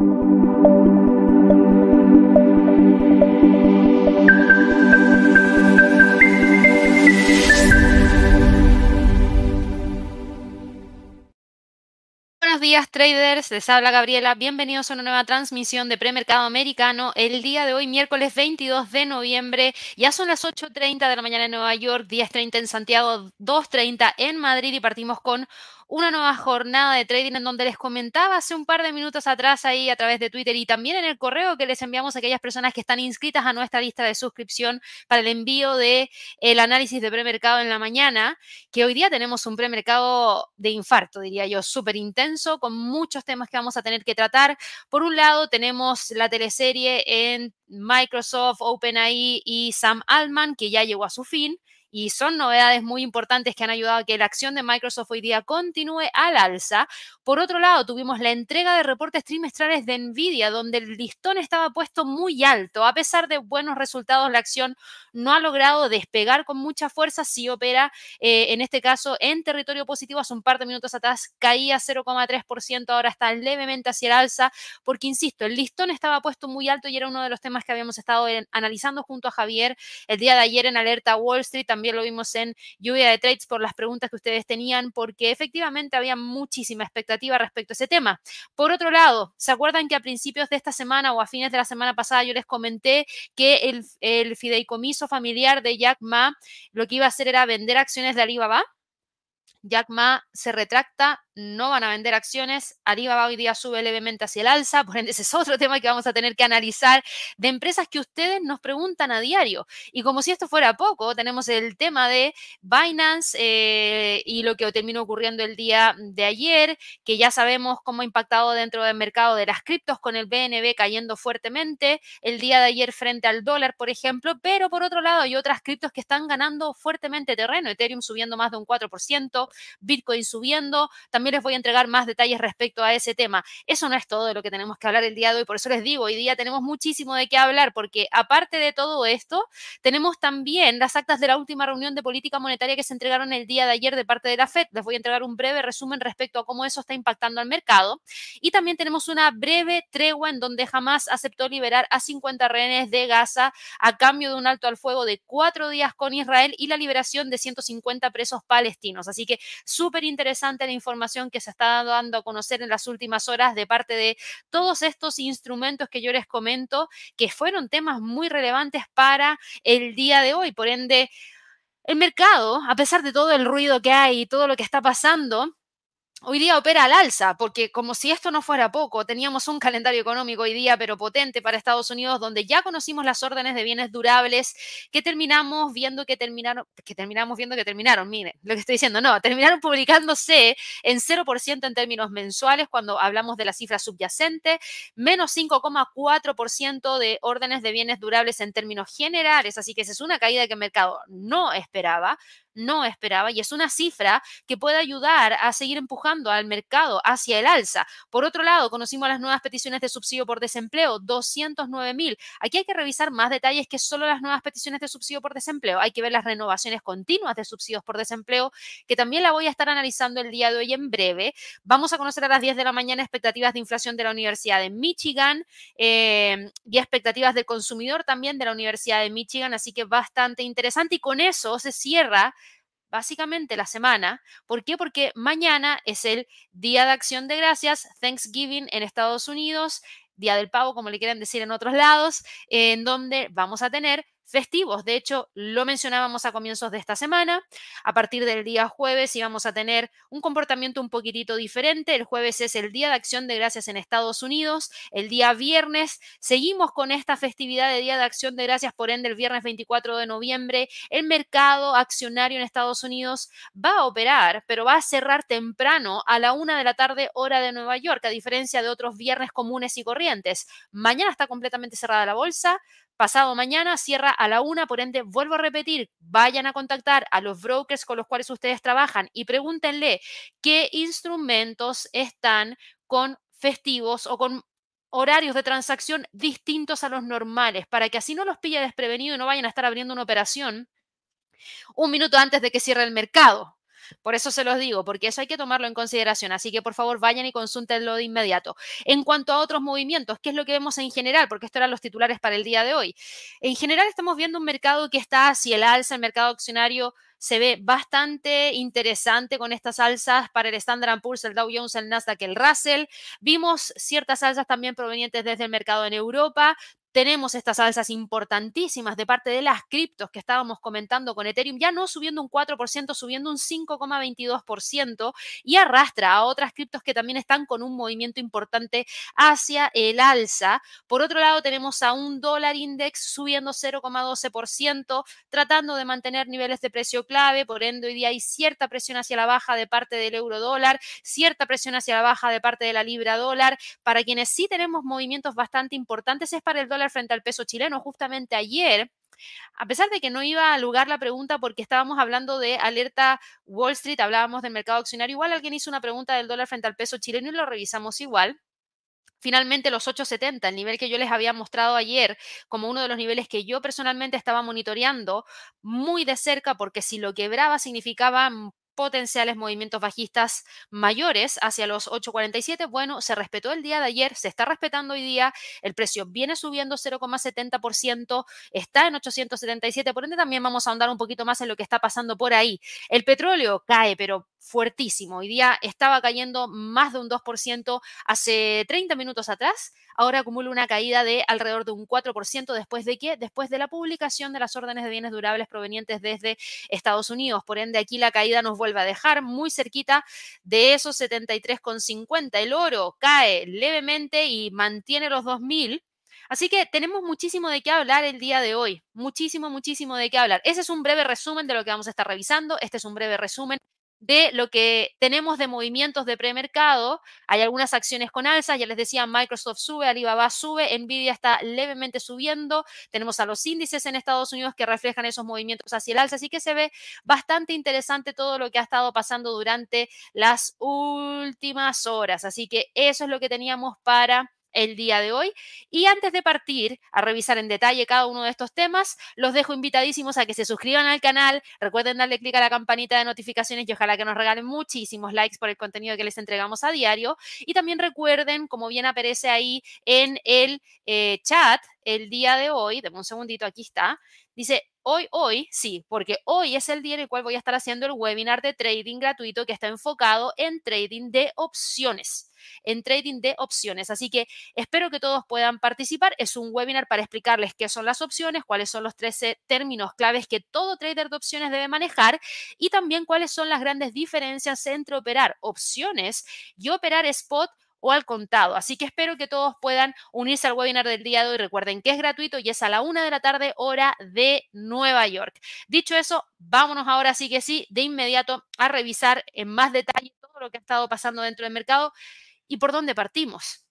Buenos días traders, les habla Gabriela, bienvenidos a una nueva transmisión de premercado americano. El día de hoy, miércoles 22 de noviembre, ya son las 8.30 de la mañana en Nueva York, 10.30 en Santiago, 2.30 en Madrid y partimos con una nueva jornada de trading en donde les comentaba hace un par de minutos atrás ahí a través de Twitter y también en el correo que les enviamos a aquellas personas que están inscritas a nuestra lista de suscripción para el envío de el análisis de premercado en la mañana, que hoy día tenemos un premercado de infarto, diría yo, súper intenso, con muchos temas que vamos a tener que tratar. Por un lado, tenemos la teleserie en Microsoft, OpenAI y Sam Altman, que ya llegó a su fin y son novedades muy importantes que han ayudado a que la acción de Microsoft hoy día continúe al alza. Por otro lado, tuvimos la entrega de reportes trimestrales de Nvidia, donde el listón estaba puesto muy alto. A pesar de buenos resultados, la acción no ha logrado despegar con mucha fuerza. Si opera, eh, en este caso, en territorio positivo, hace un par de minutos atrás caía 0,3%, ahora está levemente hacia el alza, porque, insisto, el listón estaba puesto muy alto y era uno de los temas que habíamos estado analizando junto a Javier el día de ayer en Alerta Wall Street lo vimos en lluvia de trades por las preguntas que ustedes tenían, porque efectivamente había muchísima expectativa respecto a ese tema. Por otro lado, ¿se acuerdan que a principios de esta semana o a fines de la semana pasada yo les comenté que el, el fideicomiso familiar de Jack Ma lo que iba a hacer era vender acciones de Alibaba? Jack Ma se retracta, no van a vender acciones, Alibaba hoy día sube levemente hacia el alza, por ende ese es otro tema que vamos a tener que analizar de empresas que ustedes nos preguntan a diario. Y como si esto fuera poco, tenemos el tema de Binance eh, y lo que terminó ocurriendo el día de ayer, que ya sabemos cómo ha impactado dentro del mercado de las criptos con el BNB cayendo fuertemente el día de ayer frente al dólar, por ejemplo, pero por otro lado hay otras criptos que están ganando fuertemente terreno, Ethereum subiendo más de un 4%, Bitcoin subiendo. También les voy a entregar más detalles respecto a ese tema. Eso no es todo de lo que tenemos que hablar el día de hoy, por eso les digo, hoy día tenemos muchísimo de qué hablar, porque aparte de todo esto, tenemos también las actas de la última reunión de política monetaria que se entregaron el día de ayer de parte de la FED. Les voy a entregar un breve resumen respecto a cómo eso está impactando al mercado. Y también tenemos una breve tregua en donde jamás aceptó liberar a 50 rehenes de Gaza a cambio de un alto al fuego de cuatro días con Israel y la liberación de 150 presos palestinos. Así que súper interesante la información que se está dando a conocer en las últimas horas de parte de todos estos instrumentos que yo les comento, que fueron temas muy relevantes para el día de hoy. Por ende, el mercado, a pesar de todo el ruido que hay y todo lo que está pasando, hoy día opera al alza, porque como si esto no fuera poco, teníamos un calendario económico hoy día, pero potente para Estados Unidos, donde ya conocimos las órdenes de bienes durables que terminamos viendo que terminaron, que terminamos viendo que terminaron, miren, lo que estoy diciendo, no, terminaron publicándose en 0% en términos mensuales cuando hablamos de la cifra subyacente, menos 5,4% de órdenes de bienes durables en términos generales, así que esa es una caída que el mercado no esperaba, no esperaba y es una cifra que puede ayudar a seguir empujando al mercado hacia el alza. Por otro lado, conocimos las nuevas peticiones de subsidio por desempleo, 209 mil. Aquí hay que revisar más detalles que solo las nuevas peticiones de subsidio por desempleo. Hay que ver las renovaciones continuas de subsidios por desempleo, que también la voy a estar analizando el día de hoy en breve. Vamos a conocer a las 10 de la mañana expectativas de inflación de la Universidad de Michigan eh, y expectativas del consumidor también de la Universidad de Michigan, así que bastante interesante. Y con eso se cierra básicamente la semana. ¿Por qué? Porque mañana es el Día de Acción de Gracias, Thanksgiving en Estados Unidos, Día del Pavo, como le quieran decir en otros lados, en donde vamos a tener festivos. De hecho, lo mencionábamos a comienzos de esta semana. A partir del día jueves íbamos a tener un comportamiento un poquitito diferente. El jueves es el Día de Acción de Gracias en Estados Unidos. El día viernes seguimos con esta festividad de Día de Acción de Gracias, por ende el viernes 24 de noviembre el mercado accionario en Estados Unidos va a operar, pero va a cerrar temprano a la una de la tarde hora de Nueva York, a diferencia de otros viernes comunes y corrientes. Mañana está completamente cerrada la bolsa. Pasado mañana cierra a la una, por ende, vuelvo a repetir, vayan a contactar a los brokers con los cuales ustedes trabajan y pregúntenle qué instrumentos están con festivos o con horarios de transacción distintos a los normales, para que así no los pille desprevenido y no vayan a estar abriendo una operación un minuto antes de que cierre el mercado. Por eso se los digo, porque eso hay que tomarlo en consideración. Así que por favor vayan y consúltenlo de inmediato. En cuanto a otros movimientos, ¿qué es lo que vemos en general? Porque esto eran los titulares para el día de hoy. En general estamos viendo un mercado que está hacia el alza, el mercado accionario se ve bastante interesante con estas alzas para el Standard Poor's, el Dow Jones, el Nasdaq, el Russell. Vimos ciertas alzas también provenientes desde el mercado en Europa tenemos estas alzas importantísimas de parte de las criptos que estábamos comentando con Ethereum, ya no subiendo un 4%, subiendo un 5,22% y arrastra a otras criptos que también están con un movimiento importante hacia el alza. Por otro lado, tenemos a un dólar index subiendo 0,12%, tratando de mantener niveles de precio clave, por ende hoy día hay cierta presión hacia la baja de parte del euro dólar, cierta presión hacia la baja de parte de la libra dólar. Para quienes sí tenemos movimientos bastante importantes es para el dólar frente al peso chileno. Justamente ayer, a pesar de que no iba a lugar la pregunta porque estábamos hablando de alerta Wall Street, hablábamos del mercado accionario, igual alguien hizo una pregunta del dólar frente al peso chileno y lo revisamos igual. Finalmente, los 870, el nivel que yo les había mostrado ayer como uno de los niveles que yo personalmente estaba monitoreando muy de cerca, porque si lo quebraba significaba potenciales movimientos bajistas mayores hacia los 8.47. Bueno, se respetó el día de ayer, se está respetando hoy día, el precio viene subiendo 0,70%, está en 877, por ende también vamos a ahondar un poquito más en lo que está pasando por ahí. El petróleo cae, pero fuertísimo. Hoy día estaba cayendo más de un 2% hace 30 minutos atrás ahora acumula una caída de alrededor de un 4%. ¿Después de qué? Después de la publicación de las órdenes de bienes durables provenientes desde Estados Unidos. Por ende, aquí la caída nos vuelve a dejar muy cerquita de esos 73,50. El oro cae levemente y mantiene los 2.000. Así que tenemos muchísimo de qué hablar el día de hoy, muchísimo, muchísimo de qué hablar. Ese es un breve resumen de lo que vamos a estar revisando. Este es un breve resumen de lo que tenemos de movimientos de premercado. Hay algunas acciones con alza, ya les decía, Microsoft sube, Alibaba sube, Nvidia está levemente subiendo. Tenemos a los índices en Estados Unidos que reflejan esos movimientos hacia el alza, así que se ve bastante interesante todo lo que ha estado pasando durante las últimas horas. Así que eso es lo que teníamos para el día de hoy. Y antes de partir a revisar en detalle cada uno de estos temas, los dejo invitadísimos a que se suscriban al canal, recuerden darle clic a la campanita de notificaciones y ojalá que nos regalen muchísimos likes por el contenido que les entregamos a diario. Y también recuerden, como bien aparece ahí en el eh, chat, el día de hoy, deme un segundito, aquí está, dice, hoy, hoy, sí, porque hoy es el día en el cual voy a estar haciendo el webinar de trading gratuito que está enfocado en trading de opciones en trading de opciones. Así que espero que todos puedan participar. Es un webinar para explicarles qué son las opciones, cuáles son los 13 términos claves que todo trader de opciones debe manejar y también cuáles son las grandes diferencias entre operar opciones y operar spot o al contado. Así que espero que todos puedan unirse al webinar del día de hoy. Recuerden que es gratuito y es a la una de la tarde, hora de Nueva York. Dicho eso, vámonos ahora sí que sí, de inmediato a revisar en más detalle todo lo que ha estado pasando dentro del mercado y por dónde partimos.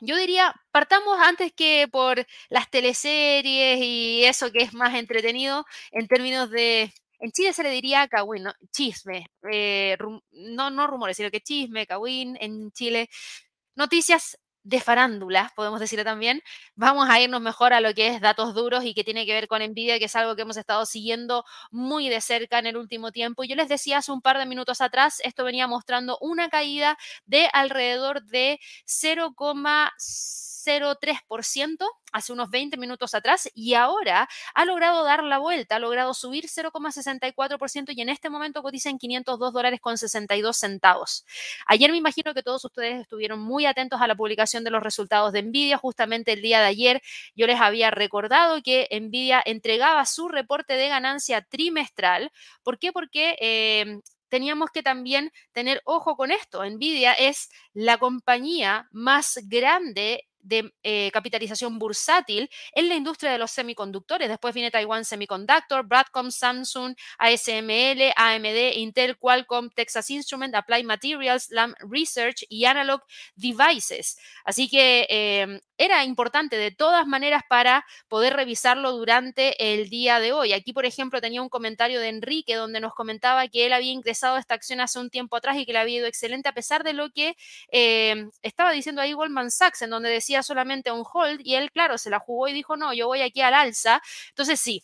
Yo diría, partamos antes que por las teleseries y eso que es más entretenido en términos de, en Chile se le diría cagüín, ¿no? chisme, eh, no, no rumores, sino que chisme, cagüín, en Chile. Noticias de farándula, podemos decirlo también, vamos a irnos mejor a lo que es datos duros y que tiene que ver con Nvidia, que es algo que hemos estado siguiendo muy de cerca en el último tiempo. Yo les decía hace un par de minutos atrás, esto venía mostrando una caída de alrededor de 0,5 0,03% hace unos 20 minutos atrás y ahora ha logrado dar la vuelta, ha logrado subir 0,64% y en este momento cotiza en 502 dólares con 62 centavos. Ayer me imagino que todos ustedes estuvieron muy atentos a la publicación de los resultados de Nvidia. Justamente el día de ayer yo les había recordado que Nvidia entregaba su reporte de ganancia trimestral. ¿Por qué? Porque eh, teníamos que también tener ojo con esto. Nvidia es la compañía más grande de eh, capitalización bursátil en la industria de los semiconductores. Después viene Taiwan Semiconductor, Broadcom, Samsung, ASML, AMD, Intel, Qualcomm, Texas Instruments, Applied Materials, Lam Research y Analog Devices. Así que em, era importante de todas maneras para poder revisarlo durante el día de hoy. Aquí, por ejemplo, tenía un comentario de Enrique donde nos comentaba que él había ingresado a esta acción hace un tiempo atrás y que le había ido excelente a pesar de lo que em, estaba diciendo ahí Goldman Sachs, en donde decía solamente un hold y él, claro, se la jugó y dijo, no, yo voy aquí al alza. Entonces, sí,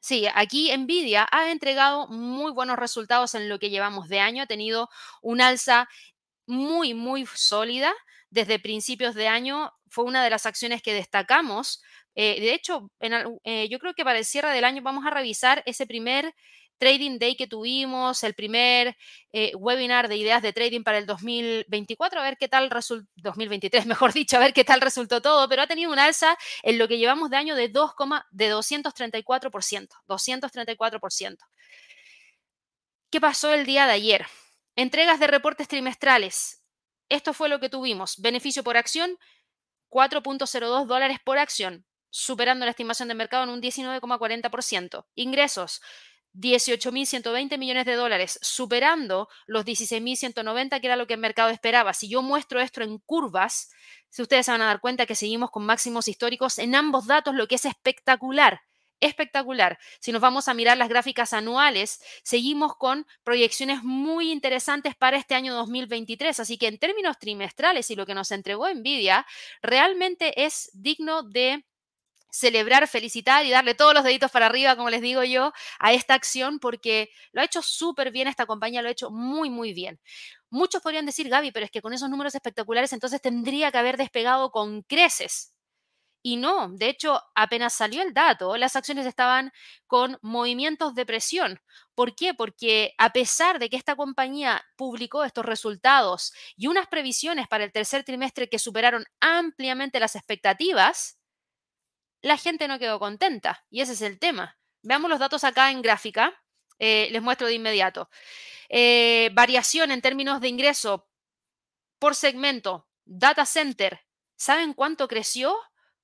Sí, aquí Nvidia ha entregado muy buenos resultados en lo que llevamos de año. Ha tenido un alza muy, muy sólida desde principios de año. Fue una de las acciones que destacamos. Eh, de hecho, eh, yo creo que para el cierre del año vamos a revisar ese primer trading day que tuvimos, el primer eh, webinar de ideas de trading para el 2024, a ver qué tal resultó, 2023, mejor dicho, a ver qué tal resultó todo, pero ha tenido un alza en lo que llevamos de año de 2, de 234%, 234%. ¿Qué pasó el día de ayer? Entregas de reportes trimestrales. Esto fue lo que tuvimos. Beneficio por acción, 4.02 dólares por acción, superando la estimación de mercado en un 19,40%. Ingresos, 18.120 millones de dólares, superando los 16.190 que era lo que el mercado esperaba. Si yo muestro esto en curvas, si ustedes se van a dar cuenta que seguimos con máximos históricos en ambos datos, lo que es espectacular. Espectacular. Si nos vamos a mirar las gráficas anuales, seguimos con proyecciones muy interesantes para este año 2023. Así que en términos trimestrales y lo que nos entregó Nvidia, realmente es digno de celebrar, felicitar y darle todos los deditos para arriba, como les digo yo, a esta acción porque lo ha hecho súper bien esta compañía, lo ha hecho muy, muy bien. Muchos podrían decir, Gaby, pero es que con esos números espectaculares entonces tendría que haber despegado con creces. Y no, de hecho, apenas salió el dato, las acciones estaban con movimientos de presión. ¿Por qué? Porque a pesar de que esta compañía publicó estos resultados y unas previsiones para el tercer trimestre que superaron ampliamente las expectativas, la gente no quedó contenta y ese es el tema. Veamos los datos acá en gráfica. Eh, les muestro de inmediato. Eh, variación en términos de ingreso por segmento. Data center. ¿Saben cuánto creció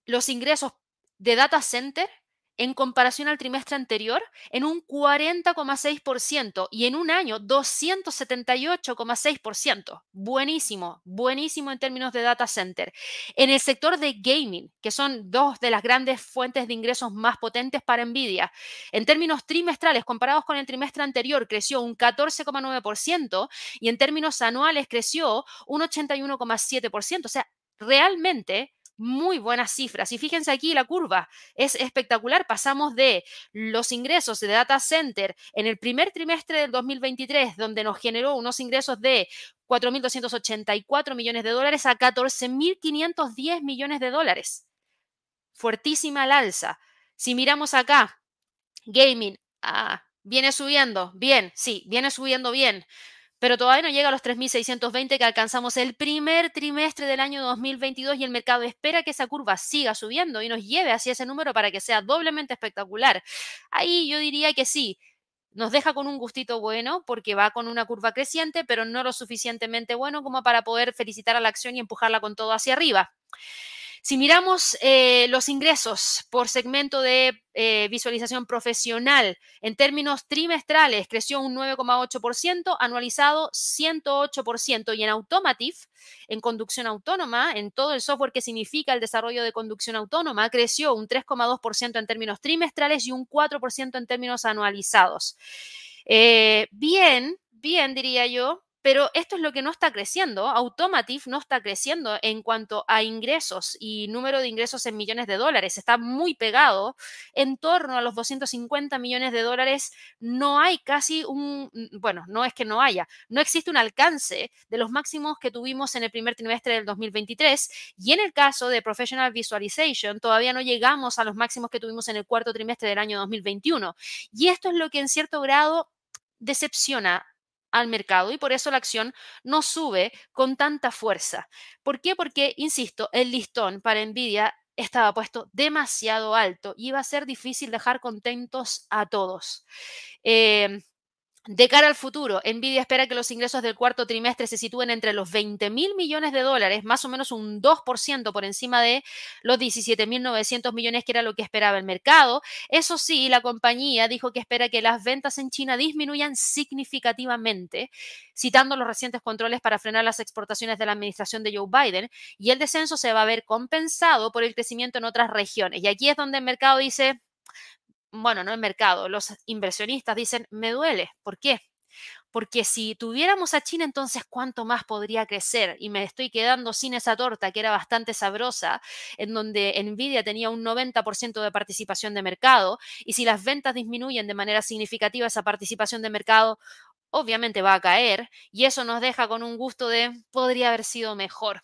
los ingresos de data center? en comparación al trimestre anterior en un 40,6% y en un año 278,6%. Buenísimo, buenísimo en términos de data center. En el sector de gaming, que son dos de las grandes fuentes de ingresos más potentes para Nvidia, en términos trimestrales comparados con el trimestre anterior creció un 14,9% y en términos anuales creció un 81,7%. O sea, realmente muy buenas cifras. Y fíjense aquí la curva, es espectacular. Pasamos de los ingresos de data center en el primer trimestre del 2023, donde nos generó unos ingresos de 4.284 millones de dólares a 14.510 millones de dólares. Fuertísima alza. Si miramos acá, gaming, ah, viene subiendo, bien, sí, viene subiendo bien pero todavía no llega a los 3.620 que alcanzamos el primer trimestre del año 2022 y el mercado espera que esa curva siga subiendo y nos lleve hacia ese número para que sea doblemente espectacular. Ahí yo diría que sí, nos deja con un gustito bueno porque va con una curva creciente, pero no lo suficientemente bueno como para poder felicitar a la acción y empujarla con todo hacia arriba. Si miramos eh, los ingresos por segmento de eh, visualización profesional en términos trimestrales, creció un 9,8%, anualizado 108%, y en Automotive, en conducción autónoma, en todo el software que significa el desarrollo de conducción autónoma, creció un 3,2% en términos trimestrales y un 4% en términos anualizados. Eh, bien, bien, diría yo, pero esto es lo que no está creciendo. Automotive no está creciendo en cuanto a ingresos y número de ingresos en millones de dólares. Está muy pegado. En torno a los 250 millones de dólares no hay casi un, bueno, no es que no haya, no existe un alcance de los máximos que tuvimos en el primer trimestre del 2023. Y en el caso de Professional Visualization, todavía no llegamos a los máximos que tuvimos en el cuarto trimestre del año 2021. Y esto es lo que en cierto grado decepciona al mercado y por eso la acción no sube con tanta fuerza. ¿Por qué? Porque, insisto, el listón para Nvidia estaba puesto demasiado alto y iba a ser difícil dejar contentos a todos. Eh, de cara al futuro, Nvidia espera que los ingresos del cuarto trimestre se sitúen entre los 20 mil millones de dólares, más o menos un 2% por encima de los 17 mil 900 millones que era lo que esperaba el mercado. Eso sí, la compañía dijo que espera que las ventas en China disminuyan significativamente, citando los recientes controles para frenar las exportaciones de la administración de Joe Biden, y el descenso se va a ver compensado por el crecimiento en otras regiones. Y aquí es donde el mercado dice, bueno, no el mercado, los inversionistas dicen, me duele. ¿Por qué? porque si tuviéramos a China, entonces cuánto más podría crecer. Y me estoy quedando sin esa torta que era bastante sabrosa, en donde Nvidia tenía un 90% de participación de mercado. Y si las ventas disminuyen de manera significativa esa participación de mercado, obviamente va a caer. Y eso nos deja con un gusto de podría haber sido mejor.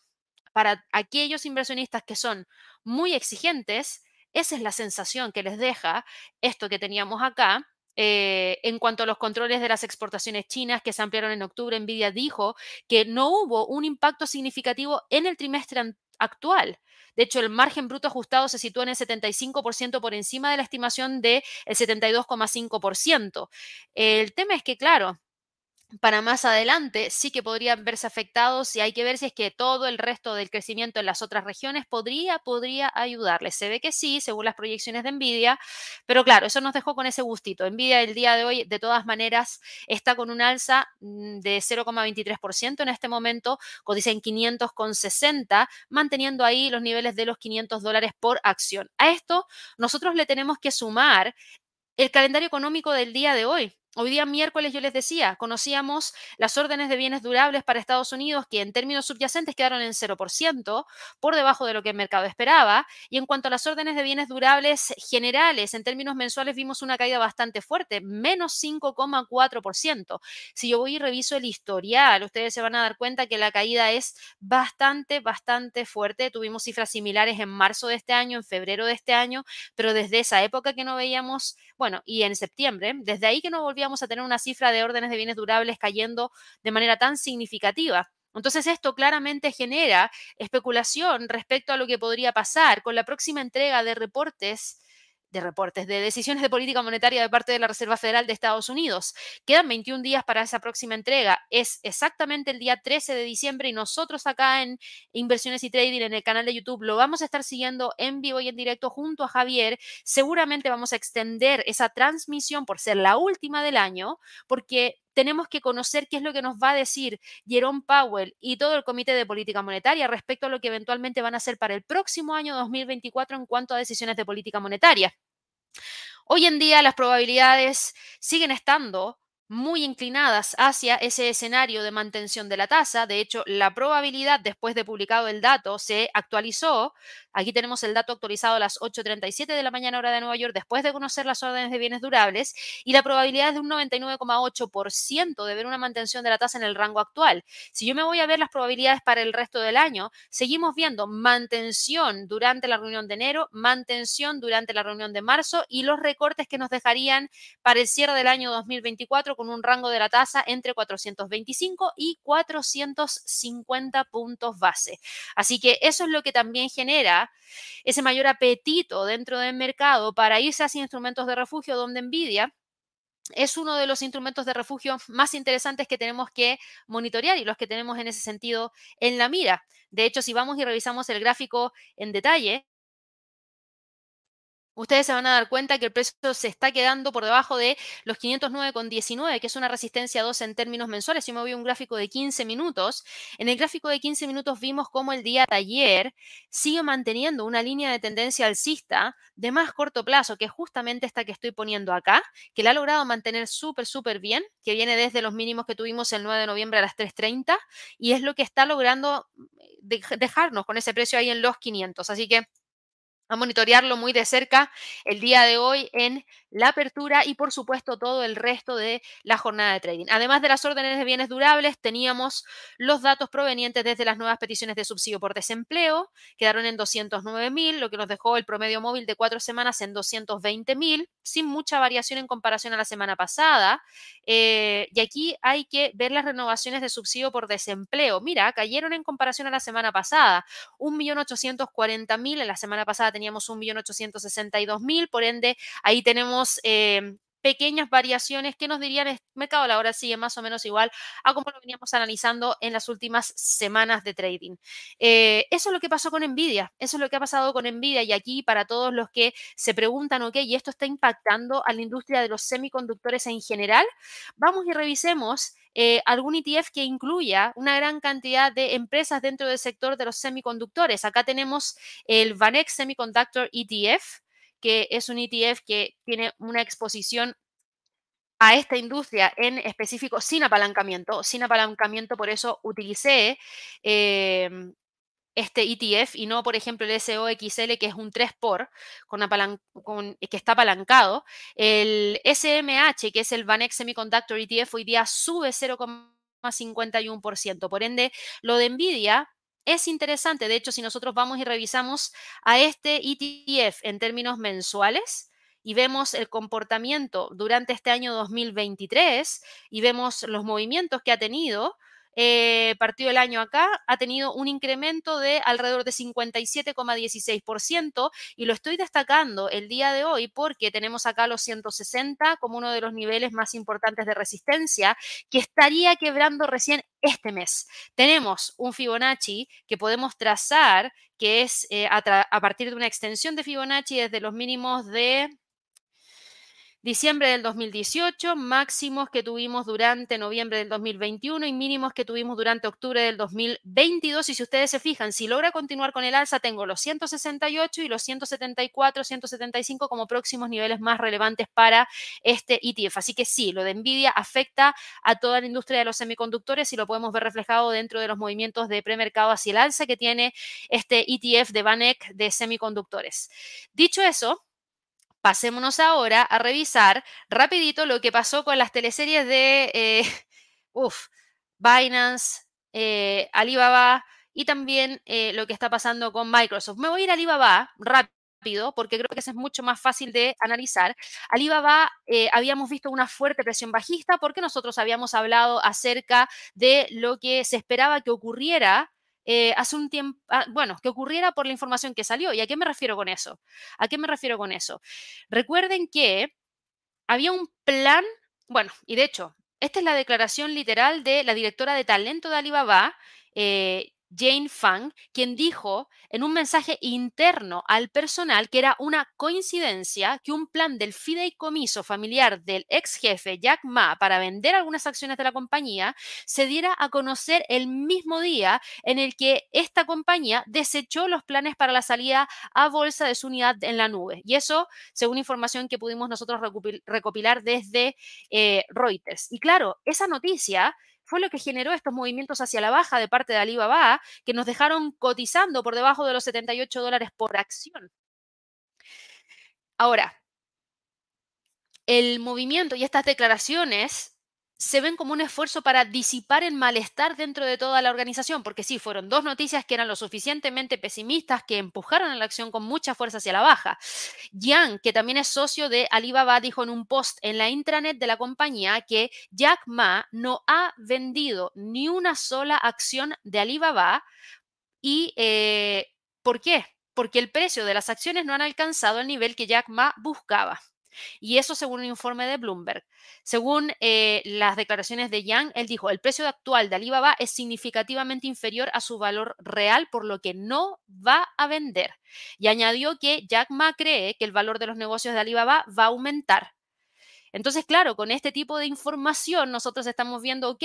Para aquellos inversionistas que son muy exigentes, esa es la sensación que les deja esto que teníamos acá eh, en cuanto a los controles de las exportaciones chinas que se ampliaron en octubre, Nvidia dijo que no hubo un impacto significativo en el trimestre actual. De hecho, el margen bruto ajustado se sitúa en el 75% por encima de la estimación del 72,5%. El tema es que, claro, para más adelante sí que podrían verse afectados y hay que ver si es que todo el resto del crecimiento en las otras regiones podría, podría ayudarles. Se ve que sí, según las proyecciones de Nvidia, pero claro, eso nos dejó con ese gustito. Nvidia el día de hoy, de todas maneras, está con un alza mm, de 0,23% en este momento, cotiza en 500,60, manteniendo ahí los niveles de los 500 dólares por acción. A esto nosotros le tenemos que sumar el calendario económico del día de hoy. Hoy día miércoles yo les decía, conocíamos las órdenes de bienes durables para Estados Unidos que en términos subyacentes quedaron en 0%, por debajo de lo que el mercado esperaba. Y en cuanto a las órdenes de bienes durables generales, en términos mensuales vimos una caída bastante fuerte, menos 5,4%. Si yo voy y reviso el historial, ustedes se van a dar cuenta que la caída es bastante, bastante fuerte. Tuvimos cifras similares en marzo de este año, en febrero de este año, pero desde esa época que no veíamos, bueno, y en septiembre, desde ahí que no volvíamos a tener una cifra de órdenes de bienes durables cayendo de manera tan significativa. Entonces esto claramente genera especulación respecto a lo que podría pasar con la próxima entrega de reportes de reportes, de decisiones de política monetaria de parte de la Reserva Federal de Estados Unidos. Quedan 21 días para esa próxima entrega. Es exactamente el día 13 de diciembre y nosotros acá en Inversiones y Trading en el canal de YouTube lo vamos a estar siguiendo en vivo y en directo junto a Javier. Seguramente vamos a extender esa transmisión por ser la última del año porque tenemos que conocer qué es lo que nos va a decir Jerome Powell y todo el Comité de Política Monetaria respecto a lo que eventualmente van a hacer para el próximo año 2024 en cuanto a decisiones de política monetaria. Hoy en día las probabilidades siguen estando muy inclinadas hacia ese escenario de mantención de la tasa. De hecho, la probabilidad después de publicado el dato se actualizó. Aquí tenemos el dato actualizado a las 8.37 de la mañana hora de Nueva York después de conocer las órdenes de bienes durables y la probabilidad es de un 99,8% de ver una mantención de la tasa en el rango actual. Si yo me voy a ver las probabilidades para el resto del año, seguimos viendo mantención durante la reunión de enero, mantención durante la reunión de marzo y los recortes que nos dejarían para el cierre del año 2024 con un rango de la tasa entre 425 y 450 puntos base. Así que eso es lo que también genera ese mayor apetito dentro del mercado para irse hacia instrumentos de refugio donde Nvidia es uno de los instrumentos de refugio más interesantes que tenemos que monitorear y los que tenemos en ese sentido en la mira. De hecho, si vamos y revisamos el gráfico en detalle, ustedes se van a dar cuenta que el precio se está quedando por debajo de los 509,19, que es una resistencia 2 en términos mensuales. Si me voy a un gráfico de 15 minutos, en el gráfico de 15 minutos vimos cómo el día de ayer sigue manteniendo una línea de tendencia alcista de más corto plazo, que es justamente esta que estoy poniendo acá, que la ha logrado mantener súper, súper bien, que viene desde los mínimos que tuvimos el 9 de noviembre a las 3.30, y es lo que está logrando eh, dejarnos con ese precio ahí en los 500. Así que a monitorearlo muy de cerca el día de hoy en la apertura y por supuesto todo el resto de la jornada de trading. Además de las órdenes de bienes durables, teníamos los datos provenientes desde las nuevas peticiones de subsidio por desempleo, quedaron en 209 mil, lo que nos dejó el promedio móvil de cuatro semanas en 220 mil, sin mucha variación en comparación a la semana pasada. Eh, y aquí hay que ver las renovaciones de subsidio por desempleo. Mira, cayeron en comparación a la semana pasada, 1.840.000, en la semana pasada teníamos 1.862.000, por ende ahí tenemos Em, pequeñas variaciones que nos dirían el mercado la hora sigue más o menos igual a como lo veníamos analizando en las últimas semanas de trading. Eh, eso es lo que pasó con Nvidia, eso es lo que ha pasado con Nvidia y aquí para todos los que se preguntan, ok, y esto está impactando a la industria de los semiconductores en general, vamos y revisemos eh, algún ETF que incluya una gran cantidad de empresas dentro del sector de los semiconductores. Acá tenemos el Vanex Semiconductor ETF que es un ETF que tiene una exposición a esta industria en específico sin apalancamiento. Sin apalancamiento, por eso utilicé em, este ETF y no, por ejemplo, el SOXL, que es un 3 por, con, que está apalancado. El SMH, que es el Vanex Semiconductor ETF, hoy día sube 0,51%. Por ende, lo de Nvidia es interesante. De hecho, si nosotros vamos y revisamos a este ETF en términos mensuales, y vemos el comportamiento durante este año 2023 y vemos los movimientos que ha tenido, eh, partido el año acá, ha tenido un incremento de alrededor de 57,16% y lo estoy destacando el día de hoy porque tenemos acá los 160 como uno de los niveles más importantes de resistencia que estaría quebrando recién este mes. Tenemos un Fibonacci que podemos trazar que es eh, a partir de una extensión de Fibonacci desde los mínimos de diciembre del 2018, máximos que tuvimos durante noviembre del 2021 y mínimos que tuvimos durante octubre del 2022. Y si ustedes se fijan, si logra continuar con el alza, tengo los 168 y los 174, 175 como próximos niveles más relevantes para este ETF. Así que sí, lo de Nvidia afecta a toda la industria de los semiconductores y lo podemos ver reflejado dentro de los movimientos de premercado hacia el alza que tiene este ETF de Vanek de semiconductores. Dicho eso, pasémonos ahora a revisar rapidito lo que pasó con las teleseries de eh, Binance, eh, Alibaba y también eh, lo que está pasando con Microsoft. Me voy a ir a Alibaba rápido porque creo que eso es mucho más fácil de analizar. Alibaba habíamos visto una fuerte presión bajista porque nosotros habíamos hablado acerca de lo que se esperaba que ocurriera eh, hace un tiempo, ah, bueno, que ocurriera por la información que salió. ¿Y a qué me refiero con eso? ¿A qué me refiero con eso? Recuerden que había un plan, bueno, y de hecho, esta es la declaración literal de la directora de talento de Alibaba, eh, Jane Fang, quien dijo en un mensaje interno al personal que era una coincidencia que un plan del fideicomiso familiar del ex jefe Jack Ma para vender algunas acciones de la compañía se diera a conocer el mismo día en el que esta compañía desechó los planes para la salida a bolsa de su unidad en la nube. Y eso, según información que pudimos nosotros recopilar desde eh, Reuters. Y claro, esa noticia fue lo que generó estos movimientos hacia la baja de parte de Alibaba, que nos dejaron cotizando por debajo de los 78 dólares por acción. Ahora, el movimiento y estas declaraciones se ven como un esfuerzo para disipar el malestar dentro de toda la organización, porque sí, fueron dos noticias que eran lo suficientemente pesimistas que empujaron a la acción con mucha fuerza hacia la baja. Yang, que también es socio de Alibaba, dijo en un post en la intranet de la compañía que Jack Ma no ha vendido ni una sola acción de Alibaba. ¿Y eh, por qué? Porque el precio de las acciones no han alcanzado el nivel que Jack Ma buscaba. Y eso según un informe de Bloomberg. Según eh, las declaraciones de Yang, él dijo, el precio actual de Alibaba es significativamente inferior a su valor real, por lo que no va a vender. Y añadió que Jack Ma cree que el valor de los negocios de Alibaba va a aumentar. Entonces, claro, con este tipo de información nosotros estamos viendo, ok,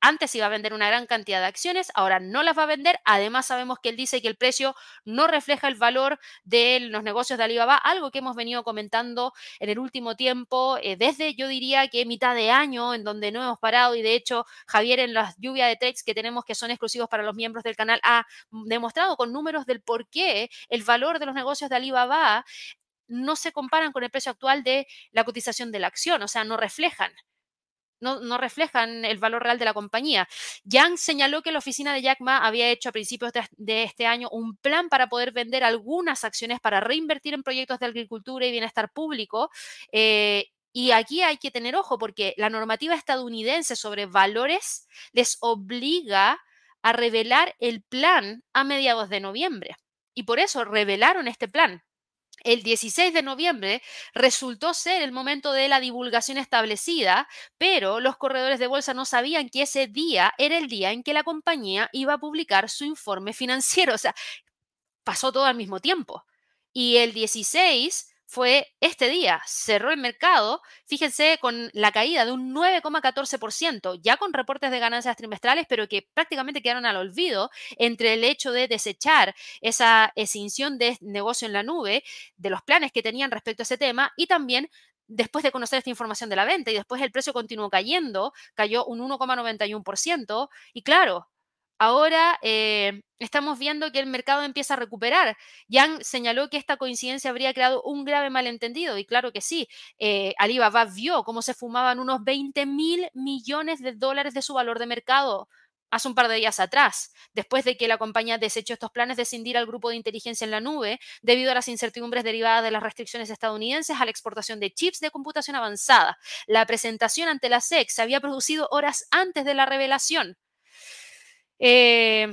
antes iba a vender una gran cantidad de acciones, ahora no las va a vender. Además, sabemos que él dice que el precio no refleja el valor de los negocios de Alibaba, algo que hemos venido comentando en el último tiempo, eh, desde yo diría que mitad de año, en donde no hemos parado. Y de hecho, Javier, en las lluvias de trades que tenemos que son exclusivos para los miembros del canal, ha demostrado con números del por qué el valor de los negocios de Alibaba no se comparan con el precio actual de la cotización de la acción, o sea, no reflejan no, reflejan el valor real de la compañía. Yang señaló que la oficina de Jack Ma había hecho a principios de, este año un plan para poder vender algunas acciones para reinvertir en proyectos de agricultura y bienestar público. Eh, y aquí hay que tener ojo porque la normativa estadounidense sobre valores les obliga a revelar el plan a mediados de noviembre. Y por eso revelaron este plan el 16 de noviembre resultó ser el momento de la divulgación establecida, pero los corredores de bolsa no sabían que ese día era el día en que la compañía iba a publicar su informe financiero. O sea, pasó todo al mismo tiempo. Y el 16 fue este día, cerró el mercado, fíjense, con la caída de un 9,14%, ya con reportes de ganancias trimestrales, pero que prácticamente quedaron al olvido entre el hecho de desechar esa extinción de negocio en la nube, de los planes que tenían respecto a ese tema y también después de conocer esta información de la venta y después el precio continuó cayendo, cayó un 1,91% y claro, ahora eh, estamos viendo que el mercado empieza a recuperar. Yang señaló que esta coincidencia habría creado un grave malentendido y claro que sí, eh, Alibaba vio cómo se fumaban unos 20 mil millones de dólares de su valor de mercado hace un par de días atrás, después de que la compañía desechó estos planes de escindir al grupo de inteligencia en la nube debido a las incertidumbres derivadas de las restricciones estadounidenses a la exportación de chips de computación avanzada. La presentación ante la SEC se había producido horas antes de la revelación. Eh,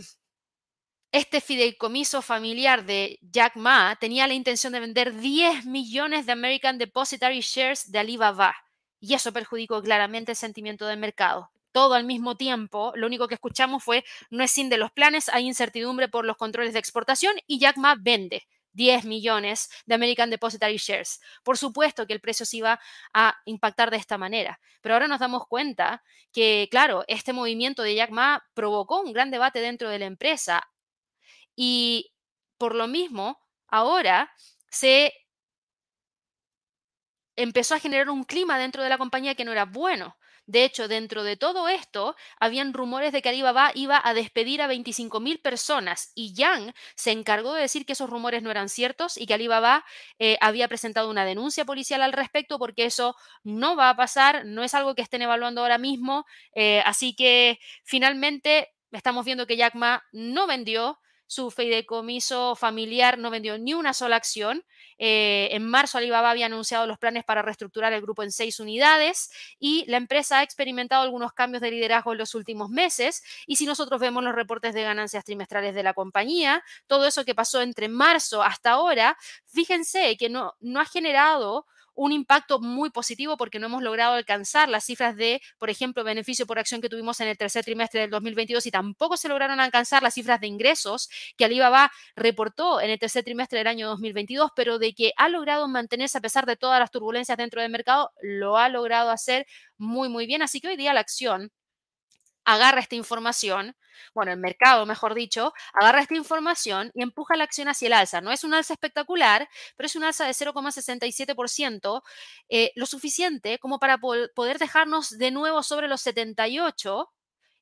este fideicomiso familiar de Jack Ma tenía la intención de vender 10 millones de American Depositary Shares de Alibaba y eso perjudicó claramente el sentimiento del mercado. Todo al mismo tiempo, lo único que escuchamos fue, no es sin de los planes, hay incertidumbre por los controles de exportación y Jack Ma vende 10 millones de American Depositary Shares. Por supuesto que el precio se iba a impactar de esta manera, pero ahora nos damos cuenta que, claro, este movimiento de Jack Ma provocó un gran debate dentro de la empresa y por lo mismo, ahora se empezó a generar un clima dentro de la compañía que no era bueno. De hecho, dentro de todo esto, habían rumores de que Alibaba iba a despedir a 25.000 personas y Yang se encargó de decir que esos rumores no eran ciertos y que Alibaba eh, había presentado una denuncia policial al respecto porque eso no va a pasar, no es algo que estén evaluando ahora mismo. Eh, así que finalmente estamos viendo que Jack Ma no vendió su fideicomiso familiar no vendió ni una sola acción. Eh, en marzo Alibaba había anunciado los planes para reestructurar el grupo en seis unidades y la empresa ha experimentado algunos cambios de liderazgo en los últimos meses. Y si nosotros vemos los reportes de ganancias trimestrales de la compañía, todo eso que pasó entre marzo hasta ahora, fíjense que no, no ha generado un impacto muy positivo porque no hemos logrado alcanzar las cifras de, por ejemplo, beneficio por acción que tuvimos en el tercer trimestre del 2022 y tampoco se lograron alcanzar las cifras de ingresos que Alibaba reportó en el tercer trimestre del año 2022, pero de que ha logrado mantenerse a pesar de todas las turbulencias dentro del mercado, lo ha logrado hacer muy, muy bien. Así que hoy día la acción agarra esta información, bueno, el mercado, mejor dicho, agarra esta información y empuja la acción hacia el alza. No es un alza espectacular, pero es un alza de 0,67%, eh, lo suficiente como para poder dejarnos de nuevo sobre los 78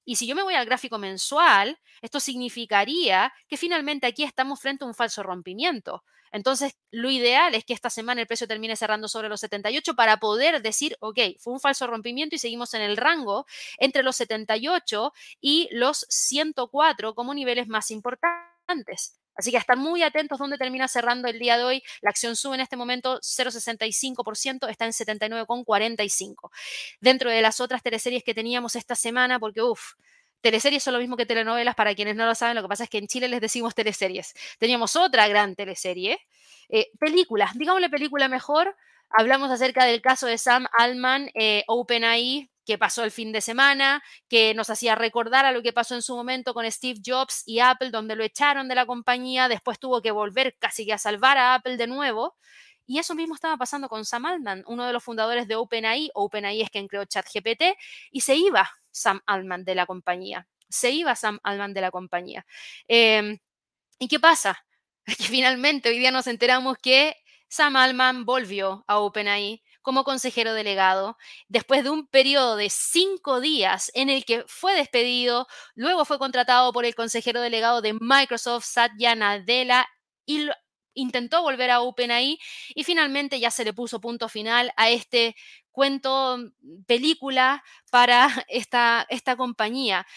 y si yo me voy al gráfico mensual, esto significaría que finalmente aquí estamos frente a un falso rompimiento. Entonces, lo ideal es que esta semana el precio termine cerrando sobre los 78 para poder decir, ok, fue un falso rompimiento y seguimos en el rango entre los 78 y los 104 como niveles más importantes. Así que están muy atentos dónde termina cerrando el día de hoy. La acción sube en este momento 0,65%, está en 79,45. Dentro de las otras teleseries que teníamos esta semana, porque uff, teleseries son lo mismo que telenovelas, para quienes no lo saben, lo que pasa es que en Chile les decimos teleseries. Teníamos otra gran teleserie, eh, películas, digámosle película mejor, hablamos acerca del caso de Sam Altman, eh, OpenAI, que pasó el fin de semana, que nos hacía recordar a lo que pasó en su momento con Steve Jobs y Apple, donde lo echaron de la compañía, después tuvo que volver casi que a salvar a Apple de nuevo. Y eso mismo estaba pasando con Sam Altman, uno de los fundadores de OpenAI. OpenAI es quien creó ChatGPT y se iba Sam Altman de la compañía. Se iba Sam Altman de la compañía. Em, ¿Y qué pasa? Finalmente hoy día nos enteramos que Sam Altman volvió a OpenAI como consejero delegado después de un periodo de cinco días en el que fue despedido, luego fue contratado por el consejero delegado de Microsoft, Satya Nadella, y intentó volver a OpenAI y finalmente ya se le puso punto final a este cuento, mm, película para esta, esta compañía.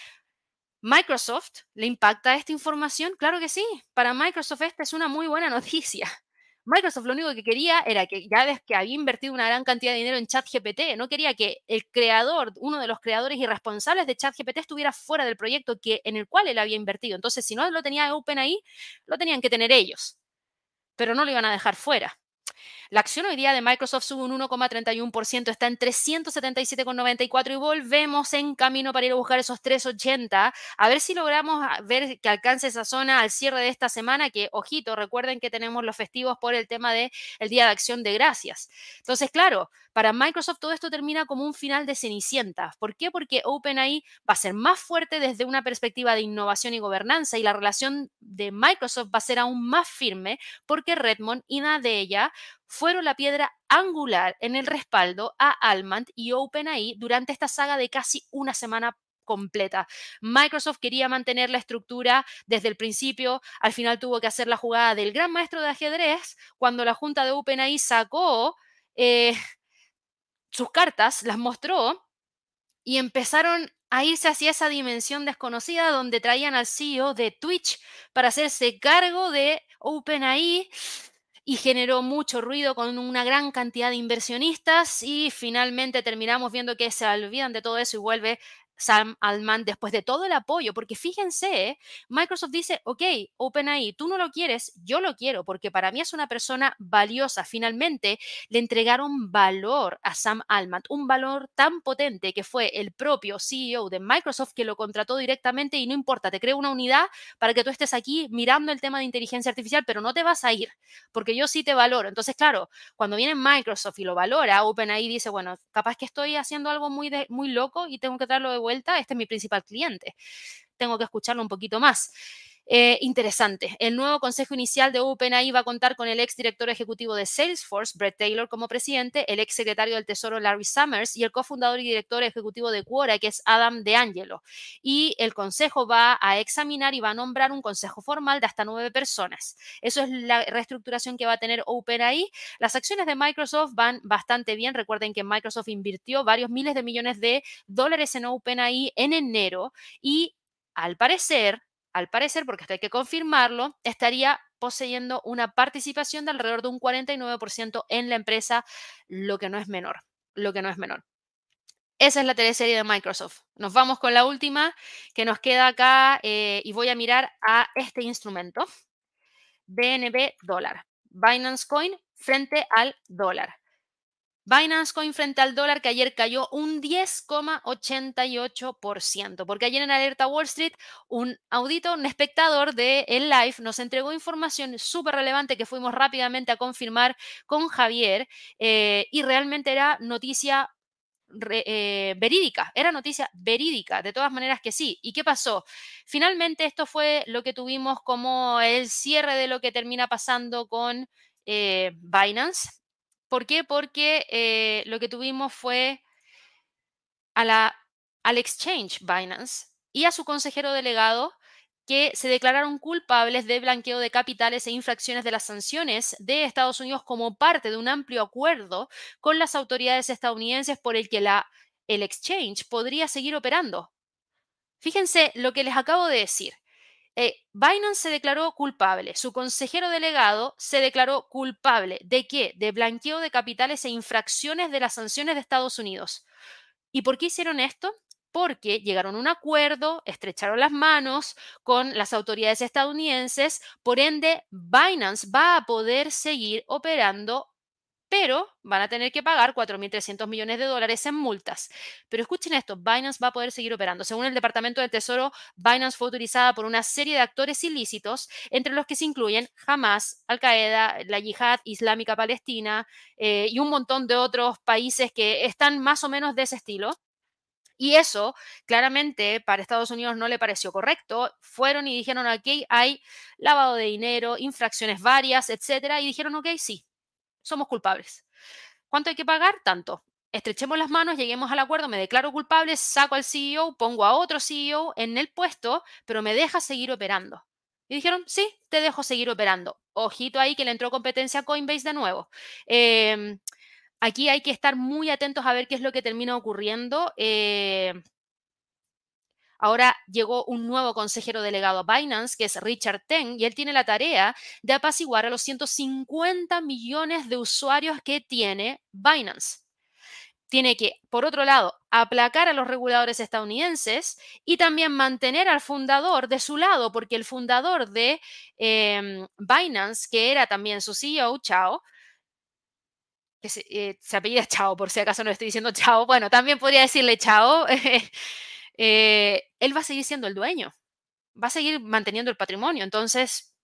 ¿Microsoft le impacta esta información? Claro que sí. Para Microsoft esta es una muy buena noticia. Microsoft lo único que quería era que ya ves que había invertido una gran cantidad de dinero en ChatGPT, no quería que el creador, uno de los creadores y responsables de ChatGPT estuviera fuera del proyecto que, en el cual él había invertido. Entonces, si no lo tenía OpenAI, lo tenían que tener ellos, pero no lo iban a dejar fuera. La acción hoy día de Microsoft sube un 1,31%, está en 377,94 y volvemos en camino para ir a buscar esos 3,80. A ver si logramos ver que alcance esa zona al cierre de esta semana, que, ojito, recuerden que tenemos los festivos por el tema del el Día de Acción de Gracias. Entonces, claro, para Microsoft todo esto termina como un final de cenicienta. ¿Por qué? Porque OpenAI va a ser más fuerte desde una perspectiva de innovación y gobernanza y la relación de Microsoft va a ser aún más firme porque Redmond y Nadella fueron la piedra angular en el respaldo a Almond y OpenAI durante esta saga de casi una semana completa. Microsoft quería mantener la estructura desde el principio, al final tuvo que hacer la jugada del gran maestro de ajedrez cuando la junta de OpenAI sacó eh, sus cartas, las mostró y empezaron a irse hacia esa dimensión desconocida donde traían al CEO de Twitch para hacerse cargo de OpenAI y generó mucho ruido con una gran cantidad de inversionistas y finalmente terminamos viendo que se olvidan de todo eso y vuelve Sam Altman después de todo el apoyo, porque fíjense, Microsoft dice, ok, OpenAI, tú no lo quieres, yo lo quiero, porque para mí es una persona valiosa. Finalmente le entregaron valor a Sam Altman, un valor tan potente que fue el propio CEO de Microsoft que lo contrató directamente y no importa, te creo una unidad para que tú estés aquí mirando el tema de inteligencia artificial, pero no te vas a ir, porque yo sí te valoro. Entonces, claro, cuando viene Microsoft y lo valora, OpenAI dice, bueno, capaz que estoy haciendo algo muy, muy loco y tengo que traerlo de vuelta, este es mi principal cliente. Tengo que escucharlo un poquito más. Eh, interesante. El nuevo consejo inicial de OpenAI va a contar con el ex director ejecutivo de Salesforce, Brett Taylor, como presidente, el ex secretario del Tesoro, Larry Summers, y el cofundador y director ejecutivo de Quora, que es Adam DeAngelo. Y el consejo va a examinar y va a nombrar un consejo formal de hasta nueve personas. Eso es la reestructuración que va a tener OpenAI. Las acciones de Microsoft van bastante bien. Recuerden que Microsoft invirtió varios miles de millones de dólares en OpenAI en enero y al parecer, al parecer, porque esto hay que confirmarlo, estaría poseyendo una participación de alrededor de un 49% en la empresa, lo que no es menor, lo que no es menor. Esa es la teleserie de Microsoft. Nos vamos con la última que nos queda acá eh, y voy a mirar a este instrumento, BNB dólar, Binance Coin frente al dólar. Binance Coin frente al dólar que ayer cayó un 10,88%, porque ayer en Alerta Wall Street un auditor, un espectador de el live nos entregó información súper relevante que fuimos rápidamente a confirmar con Javier eh, y realmente era noticia eh, verídica, era noticia verídica, de todas maneras que sí. ¿Y qué pasó? Finalmente esto fue lo que tuvimos como el cierre de lo que termina pasando con eh, Binance. ¿Por qué? Porque eh, lo que tuvimos fue a la, al exchange Binance y a su consejero delegado que se declararon culpables de blanqueo de capitales e infracciones de las sanciones de Estados Unidos como parte de un amplio acuerdo con las autoridades estadounidenses por el que la, el exchange podría seguir operando. Fíjense lo que les acabo de decir. Eh, Binance se declaró culpable, su consejero delegado se declaró culpable. ¿De qué? De blanqueo de capitales e infracciones de las sanciones de Estados Unidos. ¿Y por qué hicieron esto? Porque llegaron a un acuerdo, estrecharon las manos con las autoridades estadounidenses, por ende Binance va a poder seguir operando pero van a tener que pagar 4.300 millones de dólares en multas. Pero escuchen esto, Binance va a poder seguir operando. Según el Departamento del Tesoro, Binance fue utilizada por una serie de actores ilícitos, entre los que se incluyen Hamas, Al-Qaeda, la Yihad Islámica Palestina eh, y un montón de otros países que están más o menos de ese estilo. Y eso claramente para Estados Unidos no le pareció correcto. Fueron y dijeron, aquí hay lavado de dinero, infracciones varias, etcétera, y dijeron, ok, sí, somos culpables. ¿Cuánto hay que pagar? Tanto. Estrechemos las manos, lleguemos al acuerdo, me declaro culpable, saco al CEO, pongo a otro CEO en el puesto, pero me deja seguir operando. Y dijeron, sí, te dejo seguir operando. Ojito ahí que le entró competencia a Coinbase de nuevo. Em, aquí hay que estar muy atentos a ver qué es lo que termina ocurriendo. Eh, Ahora llegó un nuevo consejero delegado a Binance, que es Richard Teng, y él tiene la tarea de apaciguar a los 150 millones de usuarios que tiene Binance. Tiene que, por otro lado, aplacar a los reguladores estadounidenses y también mantener al fundador de su lado, porque el fundador de em, Binance, que era también su CEO, Chao, que se, eh, se apellida Chao, por si acaso no estoy diciendo Chao, bueno, también podría decirle Chao. Eh, él va a seguir siendo el dueño, va a seguir manteniendo el patrimonio. Entonces,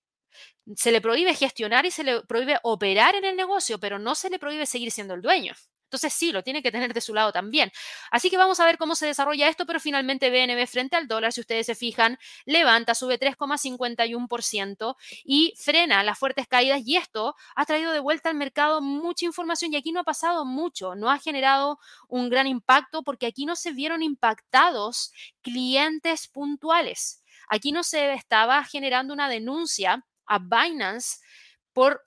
se le prohíbe gestionar y se le prohíbe operar en el negocio, pero no se le prohíbe seguir siendo el dueño. Entonces sí, lo tiene que tener de su lado también. Así que vamos a ver cómo se desarrolla esto, pero finalmente BNB frente al dólar, si ustedes se fijan, levanta, sube 3,51% y frena las fuertes caídas y esto ha traído de vuelta al mercado mucha información y aquí no ha pasado mucho, no ha generado un gran impacto porque aquí no se vieron impactados clientes puntuales. Aquí no se estaba generando una denuncia a Binance por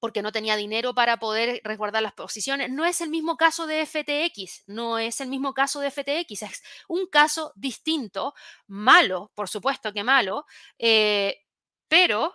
porque no tenía dinero para poder resguardar las posiciones. No es el mismo caso de FTX, no es el mismo caso de FTX, es un caso distinto, malo, por supuesto que malo, eh, pero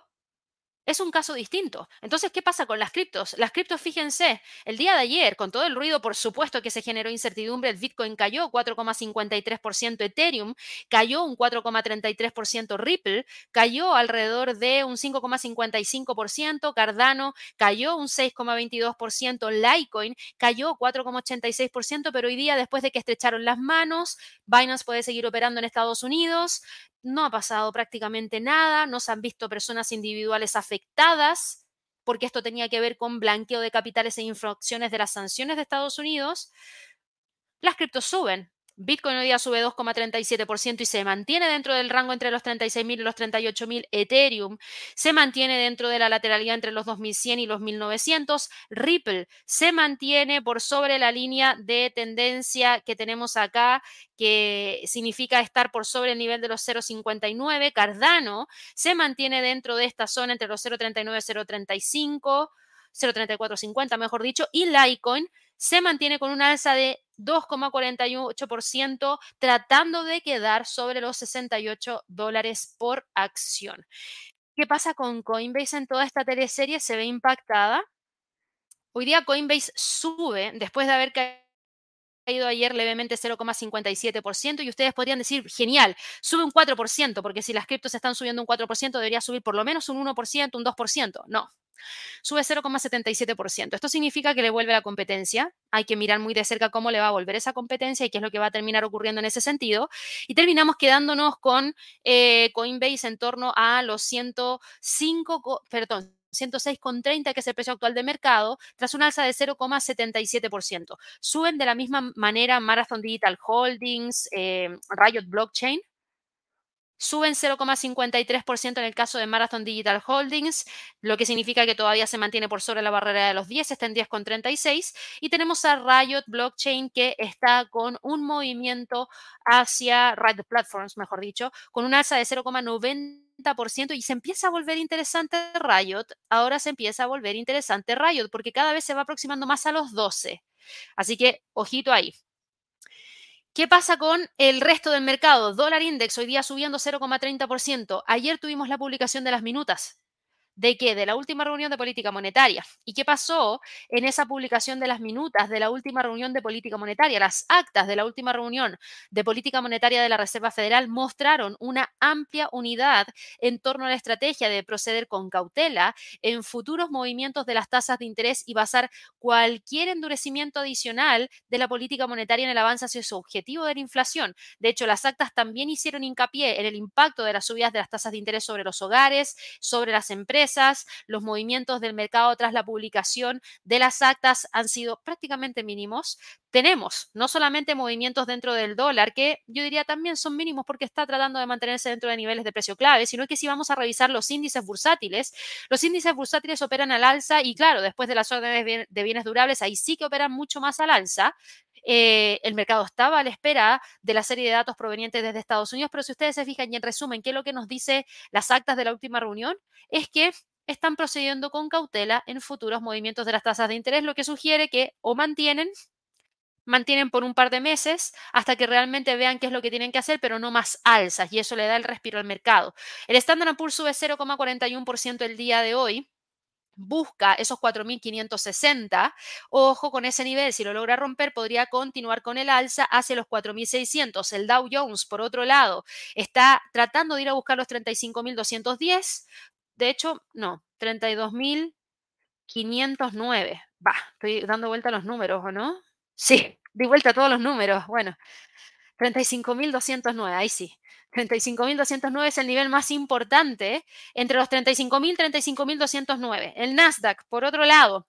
es un caso distinto. Entonces, ¿qué pasa con las criptos? Las criptos, fíjense, el día de ayer, con todo el ruido, por supuesto que se generó incertidumbre, el Bitcoin cayó 4,53%, Ethereum cayó un 4,33%, Ripple cayó alrededor de un 5,55%, Cardano cayó un 6,22%, Litecoin cayó 4,86%, pero hoy día, después de que estrecharon las manos, Binance puede seguir operando en Estados Unidos, no ha pasado prácticamente nada, no se han visto personas individuales afectadas, porque esto tenía que ver con blanqueo de capitales e infracciones de las sanciones de Estados Unidos. Las criptos suben, Bitcoin hoy día sube 2,37% y se mantiene dentro del rango entre los 36.000 y los 38.000. Ethereum se mantiene dentro de la lateralidad entre los 2.100 y los 1.900. Ripple se mantiene por sobre la línea de tendencia que tenemos acá, que significa estar por sobre el nivel de los 0,59. Cardano se mantiene dentro de esta zona entre los 0,39 y 0,35. 0,3450, mejor dicho, y Litecoin se mantiene con una alza de 2,48%, tratando de quedar sobre los 68 dólares por acción. ¿Qué pasa con Coinbase en toda esta teleserie? Se ve impactada. Hoy día Coinbase sube después de haber caído ayer levemente 0,57% y ustedes podrían decir, genial, sube un 4%, porque si las criptos están subiendo un 4%, debería subir por lo menos un 1%, un 2%. No, sube 0,77%. Esto significa que le vuelve la competencia. Hay que mirar muy de cerca cómo le va a volver esa competencia y qué es lo que va a terminar ocurriendo en ese sentido. Y terminamos quedándonos con eh, Coinbase en torno a los 105, perdón, 106,30, que es el precio actual de mercado, tras un alza de 0,77%. Suben de la misma manera Marathon Digital Holdings, eh, Riot Blockchain, suben 0,53% en el caso de Marathon Digital Holdings, lo que significa que todavía se mantiene por sobre la barrera de los 10, está en 10,36. Y tenemos a Riot Blockchain que está con un movimiento hacia Riot Platforms, mejor dicho, con un alza de 0,90% y se empieza a volver interesante Riot. Ahora se empieza a volver interesante Riot porque cada vez se va aproximando más a los 12. Así que, ojito ahí. ¿Qué pasa con el resto del mercado? Dólar index hoy día subiendo 0,30%. Ayer tuvimos la publicación de las minutas. ¿De qué? De la última reunión de política monetaria. ¿Y qué pasó en esa publicación de las minutas de la última reunión de política monetaria? Las actas de la última reunión de política monetaria de la Reserva Federal mostraron una amplia unidad en torno a la estrategia de proceder con cautela en futuros movimientos de las tasas de interés y basar cualquier endurecimiento adicional de la política monetaria en el avance hacia su objetivo de la inflación. De hecho, las actas también hicieron hincapié en el impacto de las subidas de las tasas de interés sobre los hogares, sobre las empresas, los movimientos del mercado tras la publicación de las actas han sido prácticamente mínimos. Tenemos no solamente movimientos dentro del dólar, que yo diría también son mínimos porque está tratando de mantenerse dentro de niveles de precio clave, sino que si vamos a revisar los índices bursátiles, los índices bursátiles operan al alza y claro, después de las órdenes de bienes durables, ahí sí que operan mucho más al alza. Eh, el mercado estaba a la espera de la serie de datos provenientes desde Estados Unidos, pero si ustedes se fijan y en resumen, ¿qué es lo que nos dice las actas de la última reunión? Es que están procediendo con cautela en futuros movimientos de las tasas de interés, lo que sugiere que o mantienen mantienen por un par de meses hasta que realmente vean qué es lo que tienen que hacer, pero no más alzas, y eso le da el respiro al mercado. El Standard Poor's sube 0,41% el día de hoy, busca esos 4.560, ojo con ese nivel, si lo logra romper podría continuar con el alza hacia los 4.600. El Dow Jones, por otro lado, está tratando de ir a buscar los 35.210, de hecho, no, 32.509. Va, estoy dando vuelta a los números, ¿o no? Sí, di vuelta a todos los números. Bueno, 35.209, ahí sí. 35.209 es el nivel más importante entre los 35.000 y 35.209. El Nasdaq, por otro lado,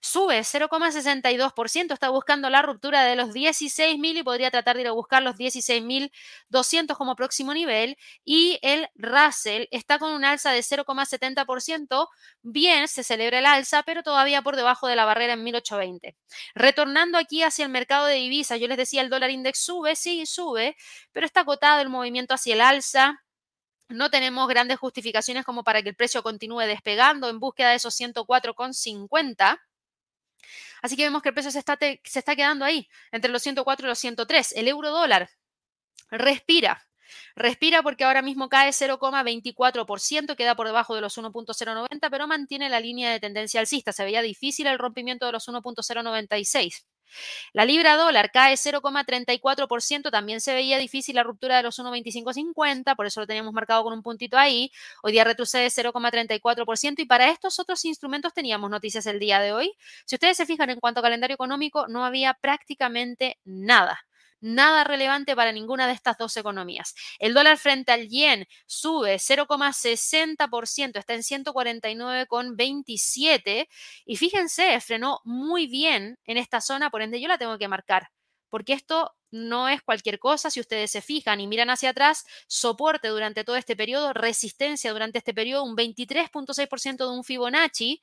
sube 0,62%, está buscando la ruptura de los 16.000 y podría tratar de ir a buscar los 16.200 como próximo nivel. Y el Russell está con un alza de 0,70%. Bien, se celebra el alza, pero todavía por debajo de la barrera en 1820. Retornando aquí hacia el mercado de divisas, yo les decía, el dólar index sube, sí, sube, pero está acotado el movimiento hacia el alza. No tenemos grandes justificaciones como para que el precio continúe despegando en búsqueda de esos 104,50. Así que vemos que el precio se está, se está quedando ahí, entre los 104 y los 103. El euro dólar respira. Respira porque ahora mismo cae 0,24%, queda por debajo de los 1.090, pero mantiene la línea de tendencia alcista. Se veía difícil el rompimiento de los 1.096. La libra dólar cae 0,34%, también se veía difícil la ruptura de los 1,2550, por eso lo teníamos marcado con un puntito ahí. Hoy día retrocede 0,34% y para estos otros instrumentos teníamos noticias el día de hoy. Si ustedes se fijan en cuanto a calendario económico, no había prácticamente nada nada relevante para ninguna de estas dos economías. El dólar frente al yen sube 0,60%, está en 149,27 y fíjense, frenó muy bien en esta zona, por ende yo la tengo que marcar, porque esto no es cualquier cosa, si ustedes se fijan y miran hacia atrás, soporte durante todo este periodo, resistencia durante este periodo, un 23.6% de un Fibonacci.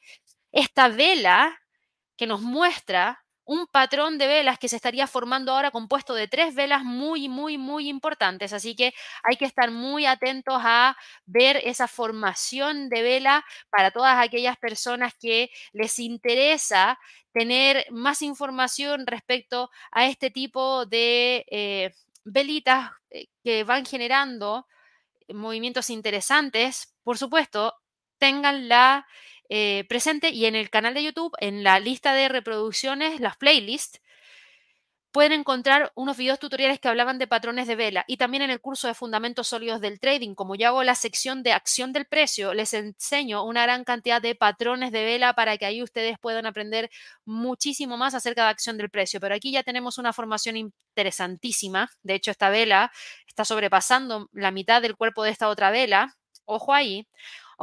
Esta vela que nos muestra un patrón de velas que se estaría formando ahora compuesto de tres velas muy, muy, muy importantes. Así que hay que estar muy atentos a ver esa formación de vela para todas aquellas personas que les interesa tener más información respecto a este tipo de eh, velitas eh, que van generando movimientos interesantes. Por supuesto, tengan la eh, presente y en el canal de YouTube, en la lista de reproducciones, las playlists, pueden encontrar unos videos tutoriales que hablaban de patrones de vela y también en el curso de fundamentos sólidos del trading, como yo hago la sección de acción del precio, les enseño una gran cantidad de patrones de vela para que ahí ustedes puedan aprender muchísimo más acerca de acción del precio. Pero aquí ya tenemos una formación interesantísima. De hecho, esta vela está sobrepasando la mitad del cuerpo de esta otra vela. Ojo ahí.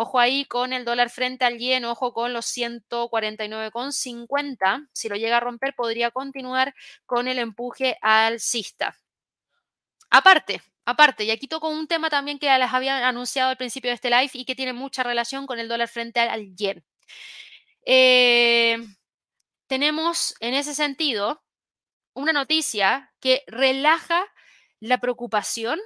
Ojo ahí con el dólar frente al yen, ojo con los 149,50. Si lo llega a romper, podría continuar con el empuje alcista. Aparte, aparte, y aquí toco un tema también que les había anunciado al principio de este live y que tiene mucha relación con el dólar frente al yen. Eh, tenemos en ese sentido una noticia que relaja la preocupación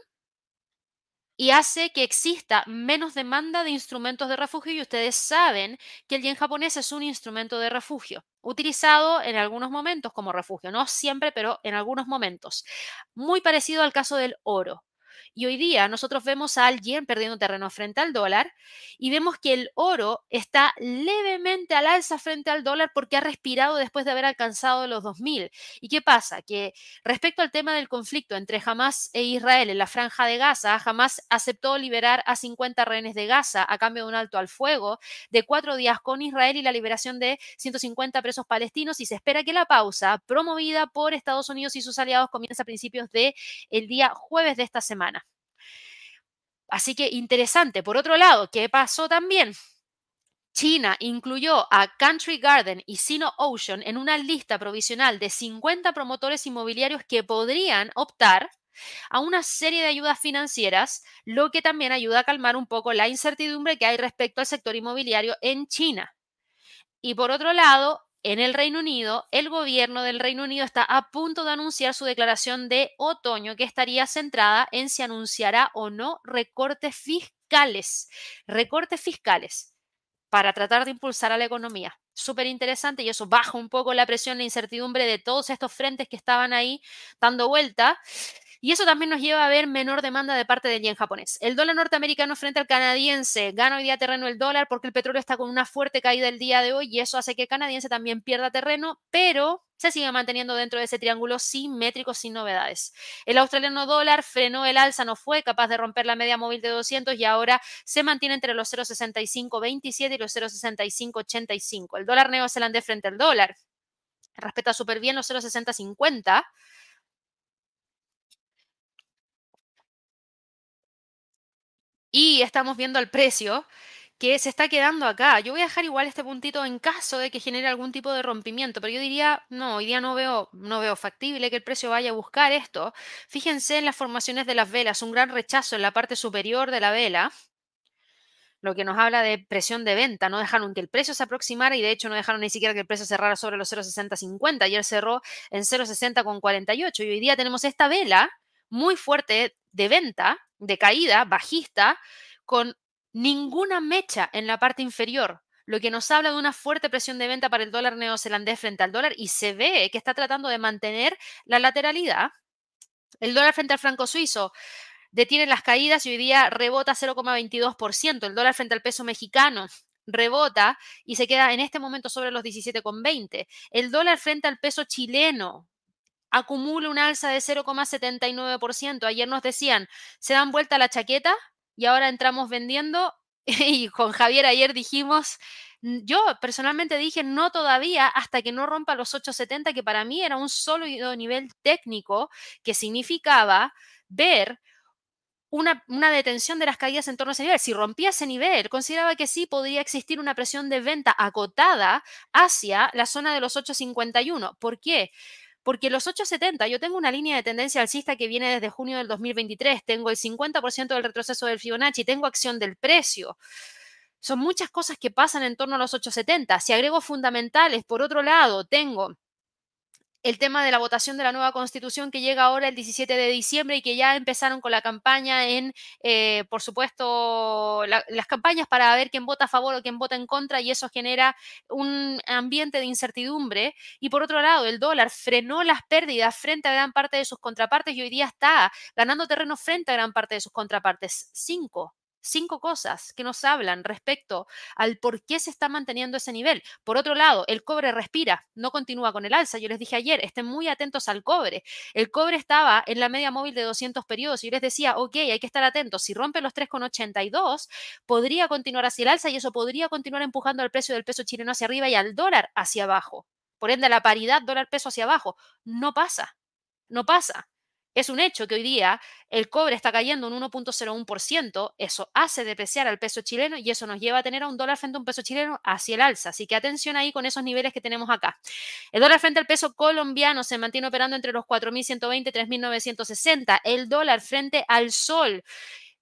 y hace que exista menos demanda de instrumentos de refugio y ustedes saben que el yen japonés es un instrumento de refugio utilizado en algunos momentos como refugio, no siempre, pero en algunos momentos. Muy parecido al caso del oro. Y hoy día nosotros vemos al yen perdiendo terreno frente al dólar y vemos que el oro está levemente al alza frente al dólar porque ha respirado después de haber alcanzado los 2000. ¿Y qué pasa? Que respecto al tema del conflicto entre Hamas e Israel en la franja de Gaza, Hamas aceptó liberar a 50 rehenes de Gaza a cambio de un alto al fuego de cuatro días con Israel y la liberación de 150 presos palestinos y se espera que la pausa promovida por Estados Unidos y sus aliados comience a principios del el día jueves de esta semana. Así que interesante. Por otro lado, ¿qué pasó también? China incluyó a Country Garden y Sino Ocean en una lista provisional de 50 promotores inmobiliarios que podrían optar a una serie de ayudas financieras, lo que también ayuda a calmar un poco la incertidumbre que hay respecto al sector inmobiliario en China. Y por otro lado, en el Reino Unido, el gobierno del Reino Unido está a punto de anunciar su declaración de otoño que estaría centrada en si anunciará o no recortes fiscales. Recortes fiscales para tratar de impulsar a la economía. Súper interesante y eso baja un poco la presión, la incertidumbre de todos estos frentes que estaban ahí dando vuelta. Y eso también nos lleva a ver menor demanda de parte del yen japonés. El dólar norteamericano frente al canadiense gana hoy día terreno el dólar porque el petróleo está con una fuerte caída el día de hoy y eso hace que el canadiense también pierda terreno, pero se sigue manteniendo dentro de ese triángulo simétrico sin novedades. El australiano dólar frenó el alza, no fue capaz de romper la media móvil de 200 y ahora se mantiene entre los 0,6527 y los 0,6585. El dólar neozelandés frente al dólar respeta súper bien los 0,6050 Y estamos viendo el precio que se está quedando acá. Yo voy a dejar igual este puntito en caso de que genere algún tipo de rompimiento, pero yo diría, no, hoy día no veo, no veo factible que el precio vaya a buscar esto. Fíjense en las formaciones de las velas, un gran rechazo en la parte superior de la vela lo que nos habla de presión de venta. No dejaron que el precio se aproximara y de hecho no dejaron ni siquiera que el precio cerrara sobre los 0,6050. Ayer cerró en 0,60 con 48 y hoy día tenemos esta vela muy fuerte de venta, de caída, bajista, con ninguna mecha en la parte inferior, lo que nos habla de una fuerte presión de venta para el dólar neozelandés frente al dólar y se ve que está tratando de mantener la lateralidad. El dólar frente al franco suizo detiene las caídas y hoy día rebota 0,22%. El dólar frente al peso mexicano rebota y se queda en este momento sobre los 17,20. El dólar frente al peso chileno acumula un alza de 0,79%. Ayer nos decían, se dan vuelta la chaqueta y ahora entramos vendiendo. Y con Javier ayer dijimos, yo personalmente dije no todavía hasta que no rompa los 870, que para mí era un sólido nivel técnico que significaba ver una, detención de las caídas en torno a ese nivel. Si rompía ese nivel, consideraba que sí podría existir una presión de venta acotada hacia la zona de los 851. ¿Por qué? Porque los 870, yo tengo una línea de tendencia alcista que viene desde junio del 2023, tengo el 50% del retroceso del Fibonacci, tengo acción del precio. Son muchas cosas que pasan en torno a los 870. Si agrego fundamentales, por otro lado, tengo el tema de la votación de la nueva constitución que llega ahora el 17 de diciembre y que ya empezaron con la campaña en, eh, por supuesto, las campañas para ver quién vota a favor o quién vota en contra y eso genera un ambiente de incertidumbre. Y por otro lado, el dólar frenó las pérdidas frente a gran parte de sus contrapartes y hoy día está ganando terreno frente a gran parte de sus contrapartes. Cinco cinco cosas que nos hablan respecto al por qué se está manteniendo ese nivel. Por otro lado, el cobre respira, no continúa con el alza. Yo les dije ayer, estén muy atentos al cobre. El cobre estaba en la media móvil de 200 periodos y yo les decía, ok, hay que estar atentos. Si rompe los 3,82, podría continuar hacia el alza y eso podría continuar empujando al precio del peso chileno hacia arriba y al dólar hacia abajo. Por ende, la paridad dólar-peso hacia abajo. No pasa. No pasa. Es un hecho que hoy día el cobre está cayendo un 1.01%, eso hace depreciar al peso chileno y eso nos lleva a tener a un dólar frente a un peso chileno hacia el alza. Así que atención ahí con esos niveles que tenemos acá. El dólar frente al peso colombiano se mantiene operando entre los 4.120 y 3.960. El dólar frente al sol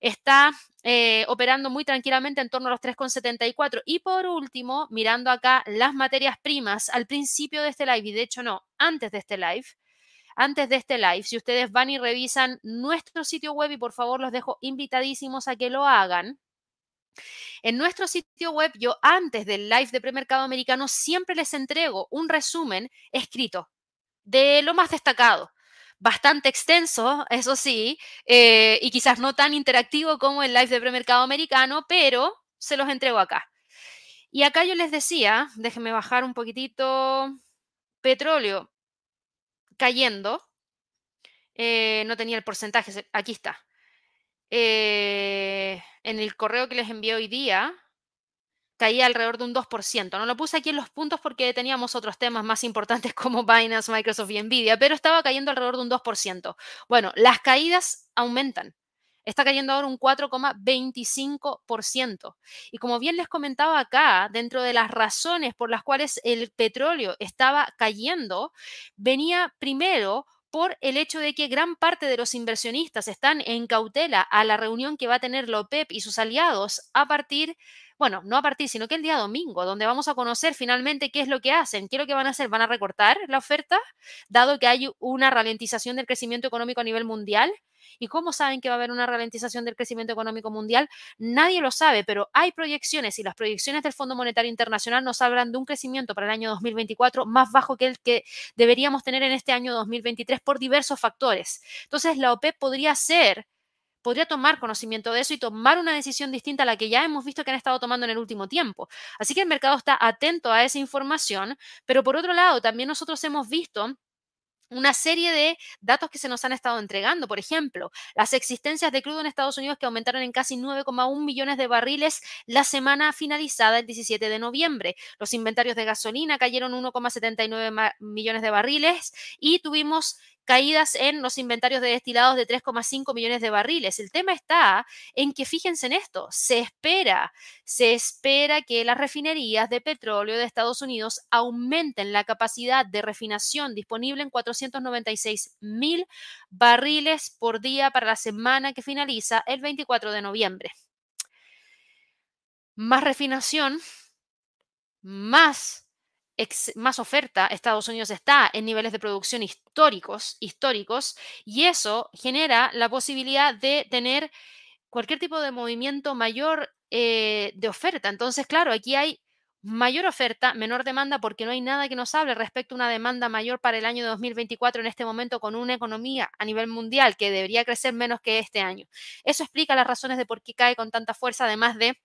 está eh, operando muy tranquilamente en torno a los 3,74. Y por último, mirando acá las materias primas al principio de este live, y de hecho no, antes de este live, antes de este live, si ustedes van y revisan nuestro sitio web y por favor los dejo invitadísimos a que lo hagan. En nuestro sitio web, yo antes del live de premercado americano siempre les entrego un resumen escrito de lo más destacado. Bastante extenso, eso sí, eh, y quizás no tan interactivo como el live de premercado americano, pero se los entrego acá. Y acá yo les decía, déjenme bajar un poquitito, petróleo, cayendo. Eh, no tenía el porcentaje, aquí está. Eh, en el correo que les envié hoy día, caía alrededor de un 2%. No lo puse aquí en los puntos porque teníamos otros temas más importantes como Binance, Microsoft y Nvidia, pero estaba cayendo alrededor de un 2%. Bueno, las caídas aumentan está cayendo ahora un 4,25%. Y como bien les comentaba acá, dentro de las razones por las cuales el petróleo estaba cayendo, venía primero por el hecho de que gran parte de los inversionistas están en cautela a la reunión que va a tener la OPEP y sus aliados a partir bueno, no a partir, sino que el día domingo, donde vamos a conocer finalmente qué es lo que hacen, qué es lo que van a hacer, van a recortar la oferta, dado que hay una ralentización del crecimiento económico a nivel mundial. ¿Y cómo saben que va a haber una ralentización del crecimiento económico mundial? Nadie lo sabe, pero hay proyecciones y las proyecciones del Fondo Monetario Internacional nos hablan de un crecimiento para el año 2024 más bajo que el que deberíamos tener en este año 2023 por diversos factores. Entonces, la OPEP podría ser podría tomar conocimiento de eso y tomar una decisión distinta a la que ya hemos visto que han estado tomando en el último tiempo. Así que el mercado está atento a esa información, pero por otro lado, también nosotros hemos visto una serie de datos que se nos han estado entregando. Por ejemplo, las existencias de crudo en Estados Unidos que aumentaron en casi 9,1 millones de barriles la semana finalizada el 17 de noviembre. Los inventarios de gasolina cayeron 1,79 millones de barriles y tuvimos caídas en los inventarios de destilados de 3,5 millones de barriles. El tema está en que fíjense en esto, se espera, se espera que las refinerías de petróleo de Estados Unidos aumenten la capacidad de refinación disponible en 496 mil barriles por día para la semana que finaliza el 24 de noviembre. Más refinación, más más oferta, Estados Unidos está en niveles de producción históricos, históricos, y eso genera la posibilidad de tener cualquier tipo de movimiento mayor eh, de oferta. Entonces, claro, aquí hay mayor oferta, menor demanda, porque no hay nada que nos hable respecto a una demanda mayor para el año 2024 en este momento con una economía a nivel mundial que debería crecer menos que este año. Eso explica las razones de por qué cae con tanta fuerza, además de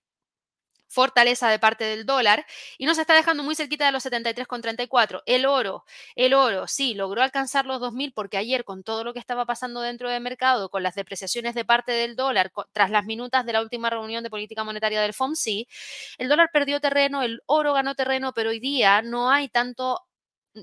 fortaleza de parte del dólar y nos está dejando muy cerquita de los 73,34. El oro, el oro, sí, logró alcanzar los 2.000 porque ayer con todo lo que estaba pasando dentro del mercado, con las depreciaciones de parte del dólar, tras las minutas de la última reunión de política monetaria del FOMC, el dólar perdió terreno, el oro ganó terreno, pero hoy día no hay tanto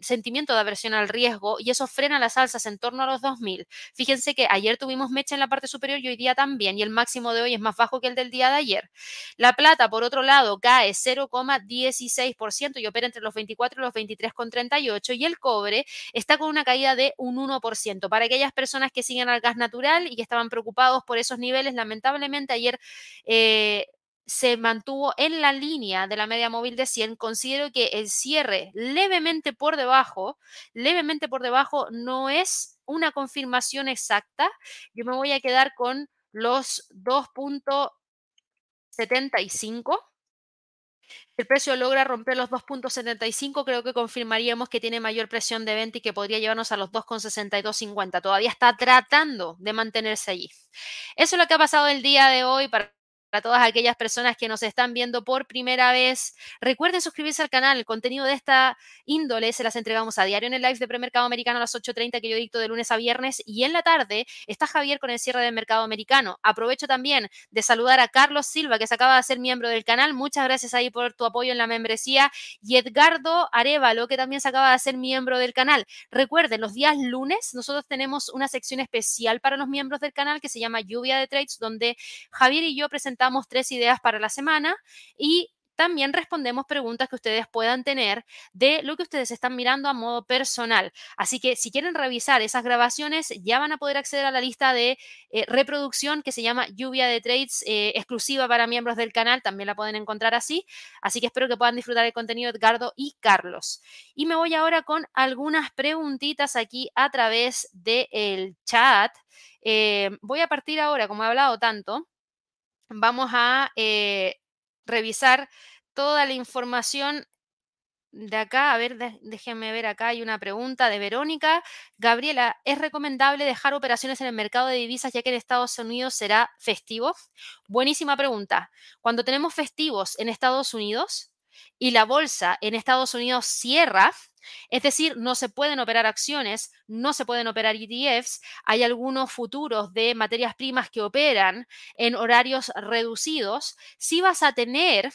sentimiento de aversión al riesgo y eso frena las alzas en torno a los 2.000. Fíjense que ayer tuvimos mecha en la parte superior y hoy día también y el máximo de hoy es más bajo que el del día de ayer. La plata, por otro lado, cae 0,16% y opera entre los 24 y los 23,38 y el cobre está con una caída de un 1%. Para aquellas personas que siguen al gas natural y que estaban preocupados por esos niveles, lamentablemente ayer eh, se mantuvo en la línea de la media móvil de 100, considero que el cierre levemente por debajo, levemente por debajo no es una confirmación exacta. Yo me voy a quedar con los 2.75. El precio logra romper los 2.75, creo que confirmaríamos que tiene mayor presión de venta y que podría llevarnos a los 2.6250. Todavía está tratando de mantenerse allí. Eso es lo que ha pasado el día de hoy para para todas aquellas personas que nos están viendo por primera vez. Recuerden suscribirse al canal. El contenido de esta índole se las entregamos a diario en el live de Premercado Americano a las 8.30 que yo dicto de lunes a viernes. Y en la tarde está Javier con el cierre del mercado americano. Aprovecho también de saludar a Carlos Silva, que se acaba de ser miembro del canal. Muchas gracias ahí por tu apoyo en la membresía. Y Edgardo Arevalo, que también se acaba de ser miembro del canal. Recuerden, los días lunes nosotros tenemos una sección especial para los miembros del canal que se llama Lluvia de Trades, donde Javier y yo presentamos tres ideas para la semana y también respondemos preguntas que ustedes puedan tener de lo que ustedes están mirando a modo personal. Así que si quieren revisar esas grabaciones, ya van a poder acceder a la lista de eh, reproducción que se llama Lluvia de Trades, eh, exclusiva para miembros del canal. También la pueden encontrar así. Así que espero que puedan disfrutar el contenido de Edgardo y Carlos. Y me voy ahora con algunas preguntitas aquí a través del chat. Eh, voy a partir ahora, como he hablado tanto vamos a eh, revisar toda la información de acá. A ver, déjenme ver acá. Hay una pregunta de Verónica. Gabriela, ¿es recomendable dejar operaciones en el mercado de divisas ya que en Estados Unidos será festivo? Buenísima pregunta. Cuando tenemos festivos en Estados Unidos y la bolsa en Estados Unidos cierra, es decir, no se pueden operar acciones, no se pueden operar ETFs. Hay algunos futuros de materias primas que operan en horarios reducidos. Si vas a tener,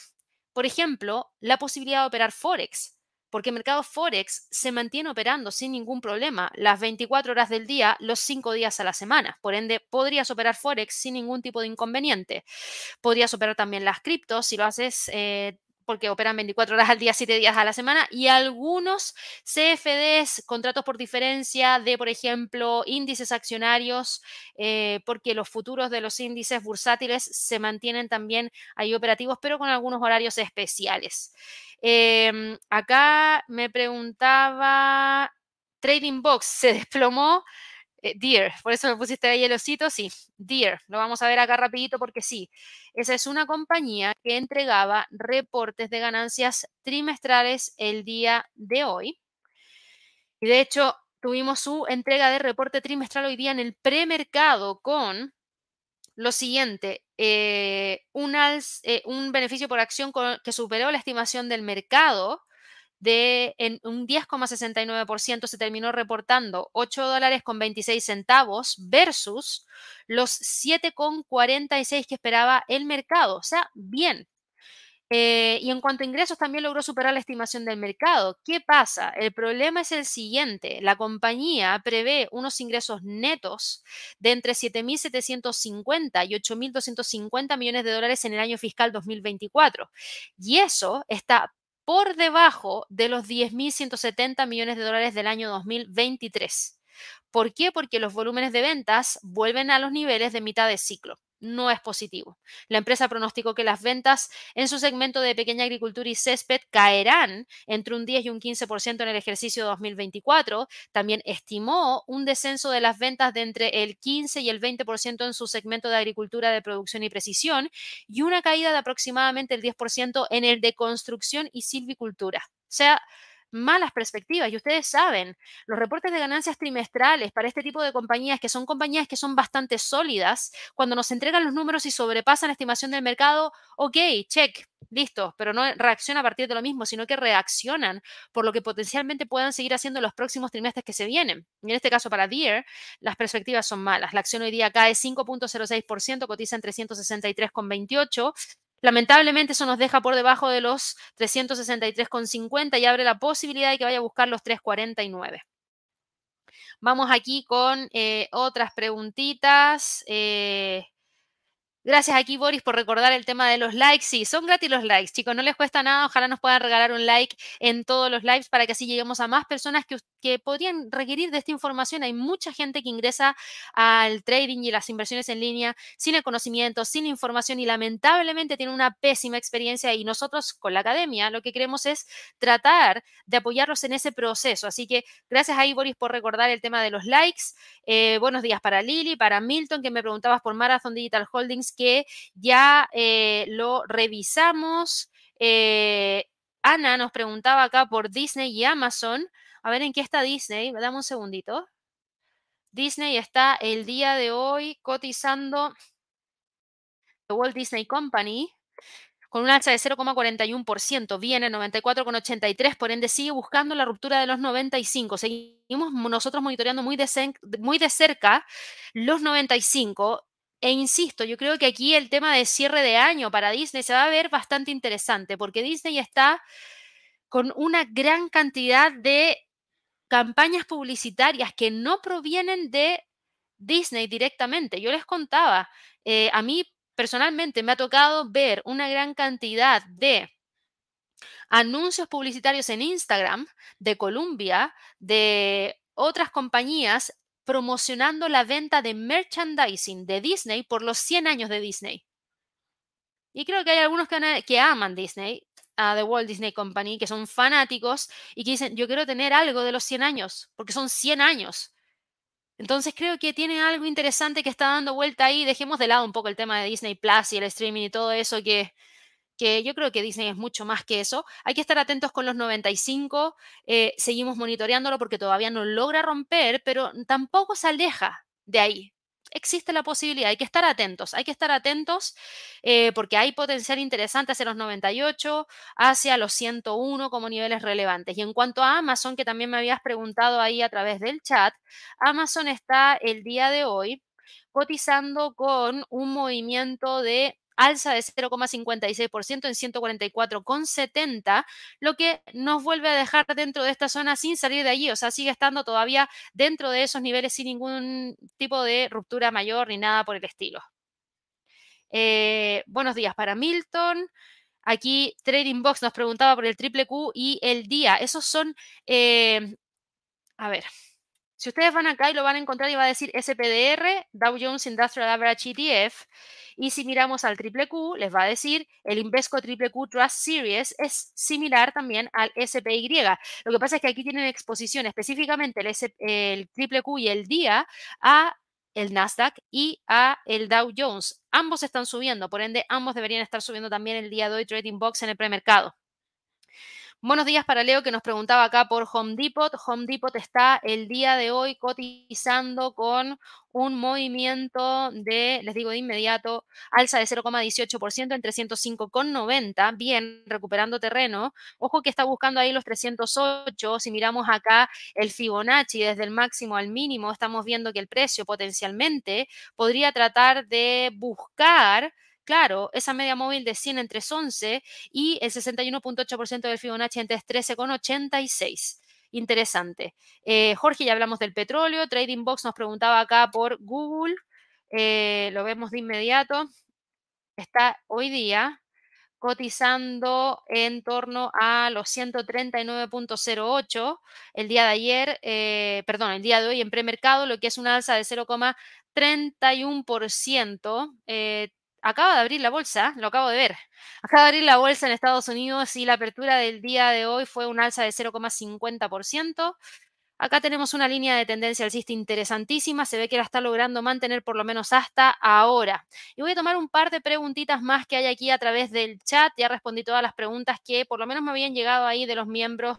por ejemplo, la posibilidad de operar Forex, porque el mercado Forex se mantiene operando sin ningún problema las 24 horas del día, los 5 días a la semana. Por ende, podrías operar Forex sin ningún tipo de inconveniente. Podrías operar también las criptos si lo haces eh, porque operan 24 horas al día, 7 días a la semana, y algunos CFDs, contratos por diferencia de, por ejemplo, índices accionarios, eh, porque los futuros de los índices bursátiles se mantienen también ahí operativos, pero con algunos horarios especiales. Em, acá me preguntaba, Trading Box se desplomó. Eh, Dear, por eso me pusiste ahí el osito, sí, Dear, lo vamos a ver acá rapidito porque sí, esa es una compañía que entregaba reportes de ganancias trimestrales el día de hoy. Y de hecho, tuvimos su entrega de reporte trimestral hoy día en el premercado con lo siguiente, eh, eh, un, beneficio por acción que superó la estimación del mercado de en un 10,69% se terminó reportando 8 dólares con 26 centavos versus los 7,46 que esperaba el mercado. O sea, bien. Eh, y en cuanto a ingresos, también logró superar la estimación del mercado. ¿Qué pasa? El problema es el siguiente. La compañía prevé unos ingresos netos de entre 7.750 y 8.250 millones de dólares en el año fiscal 2024. Y eso está por debajo de los 10.170 millones de dólares del año 2023. ¿Por qué? Porque los volúmenes de ventas vuelven a los niveles de mitad de ciclo no es positivo. La empresa pronosticó que las ventas en su segmento de pequeña agricultura y césped caerán entre un 10 y un 15% en el ejercicio 2024. También estimó un descenso de las ventas de entre el 15 y el 20% en su segmento de agricultura de producción y precisión y una caída de aproximadamente el 10% en el de construcción y silvicultura. O sea, malas perspectivas. Y ustedes saben, los reportes de ganancias trimestrales para este tipo de compañías, que son compañías que son bastante sólidas, cuando nos entregan los números y sobrepasan la estimación del mercado, ok, check, listo, pero no reacciona a partir de lo mismo, sino que reaccionan por lo que potencialmente puedan seguir haciendo los próximos trimestres que se vienen. Y en este caso para Deere, las perspectivas son malas. La acción hoy día cae 5.06%, cotiza en 363,28 Lamentablemente eso nos deja por debajo de los 363,50 y abre la posibilidad de que vaya a buscar los 349. Vamos aquí con eh, otras preguntitas. Eh, Gracias aquí, Boris, por recordar el tema de los likes. Sí, son gratis los likes, chicos, no les cuesta nada. Ojalá nos puedan regalar un like en todos los lives para que así lleguemos a más personas que, que podrían requerir de esta información. Hay mucha gente que ingresa al trading y las inversiones en línea sin el conocimiento, sin información y lamentablemente tiene una pésima experiencia. Y nosotros con la academia lo que queremos es tratar de apoyarlos en ese proceso. Así que gracias a Boris, por recordar el tema de los likes. Eh, buenos días para Lili, para Milton, que me preguntabas por Marathon Digital Holdings que ya eh, lo revisamos. Eh, Ana nos preguntaba acá por Disney y Amazon. A ver en qué está Disney. Dame un segundito. Disney está el día de hoy cotizando The Walt Disney Company con un alza de 0,41%, viene 94,83, por ende sigue buscando la ruptura de los 95. Seguimos nosotros monitoreando muy de, muy de cerca los 95 e insisto, yo creo que aquí el tema de cierre de año para Disney se va a ver bastante interesante porque Disney está con una gran cantidad de campañas publicitarias que no provienen de Disney directamente. Yo les contaba, eh, a mí personalmente me ha tocado ver una gran cantidad de anuncios publicitarios en Instagram de Columbia, de otras compañías promocionando la venta de merchandising de Disney por los 100 años de Disney. Y creo que hay algunos que, aman Disney, a The Walt Disney Company, que son fanáticos y que dicen, yo quiero tener algo de los 100 años, porque son 100 años. Entonces creo que tiene algo interesante que está dando vuelta ahí. Dejemos de lado un poco el tema de Disney Plus y el streaming y todo eso que que yo creo que Disney es mucho más que eso. Hay que estar atentos con los 95, eh, seguimos monitoreándolo porque todavía no logra romper, pero tampoco se aleja de ahí. Existe la posibilidad, hay que estar atentos, hay que estar atentos eh, porque hay potencial interesante hacia los 98, hacia los 101 como niveles relevantes. Y en cuanto a Amazon, que también me habías preguntado ahí a través del chat, Amazon está el día de hoy cotizando con un movimiento de alza de 0,56% en 144,70, lo que nos vuelve a dejar dentro de esta zona sin salir de allí, o sea, sigue estando todavía dentro de esos niveles sin ningún tipo de ruptura mayor ni nada por el estilo. Eh, buenos días para Milton. Aquí Trading Box nos preguntaba por el triple Q y el día. Esos son, eh, a ver, si ustedes van acá y lo van a encontrar y va a decir SPDR, Dow Jones Industrial Average ETF. Y si miramos al triple Q, les va a decir el Invesco triple Q Trust Series es similar también al SPY. Lo que pasa es que aquí tienen exposición específicamente el, triple Q y el día a el Nasdaq y a el Dow Jones. Ambos están subiendo, por ende ambos deberían estar subiendo también el día de hoy Trading Box en el premercado. Buenos días para Leo que nos preguntaba acá por Home Depot. Home Depot está el día de hoy cotizando con un movimiento de, les digo de inmediato, alza de 0,18% en 305,90, bien, recuperando terreno. Ojo que está buscando ahí los 308. Si miramos acá el Fibonacci desde el máximo al mínimo, estamos viendo que el precio potencialmente podría tratar de buscar claro, esa media móvil de 100 en 311 y el 61.8% del Fibonacci en 313,86. Interesante. Eh, Jorge, ya hablamos del petróleo. Trading Box nos preguntaba acá por Google. Eh, lo vemos de inmediato. Está hoy día cotizando en torno a los 139.08 el día de ayer, eh, perdón, el día de hoy en premercado, lo que es una alza de 0,31%. Eh, acaba de abrir la bolsa, lo acabo de ver. Acaba de abrir la bolsa en Estados Unidos y la apertura del día de hoy fue un alza de 0,50%. Acá tenemos una línea de tendencia alcista interesantísima, se ve que la está logrando mantener por lo menos hasta ahora. Y voy a tomar un par de preguntitas más que hay aquí a través del chat. Ya respondí todas las preguntas que por lo menos me habían llegado ahí de los miembros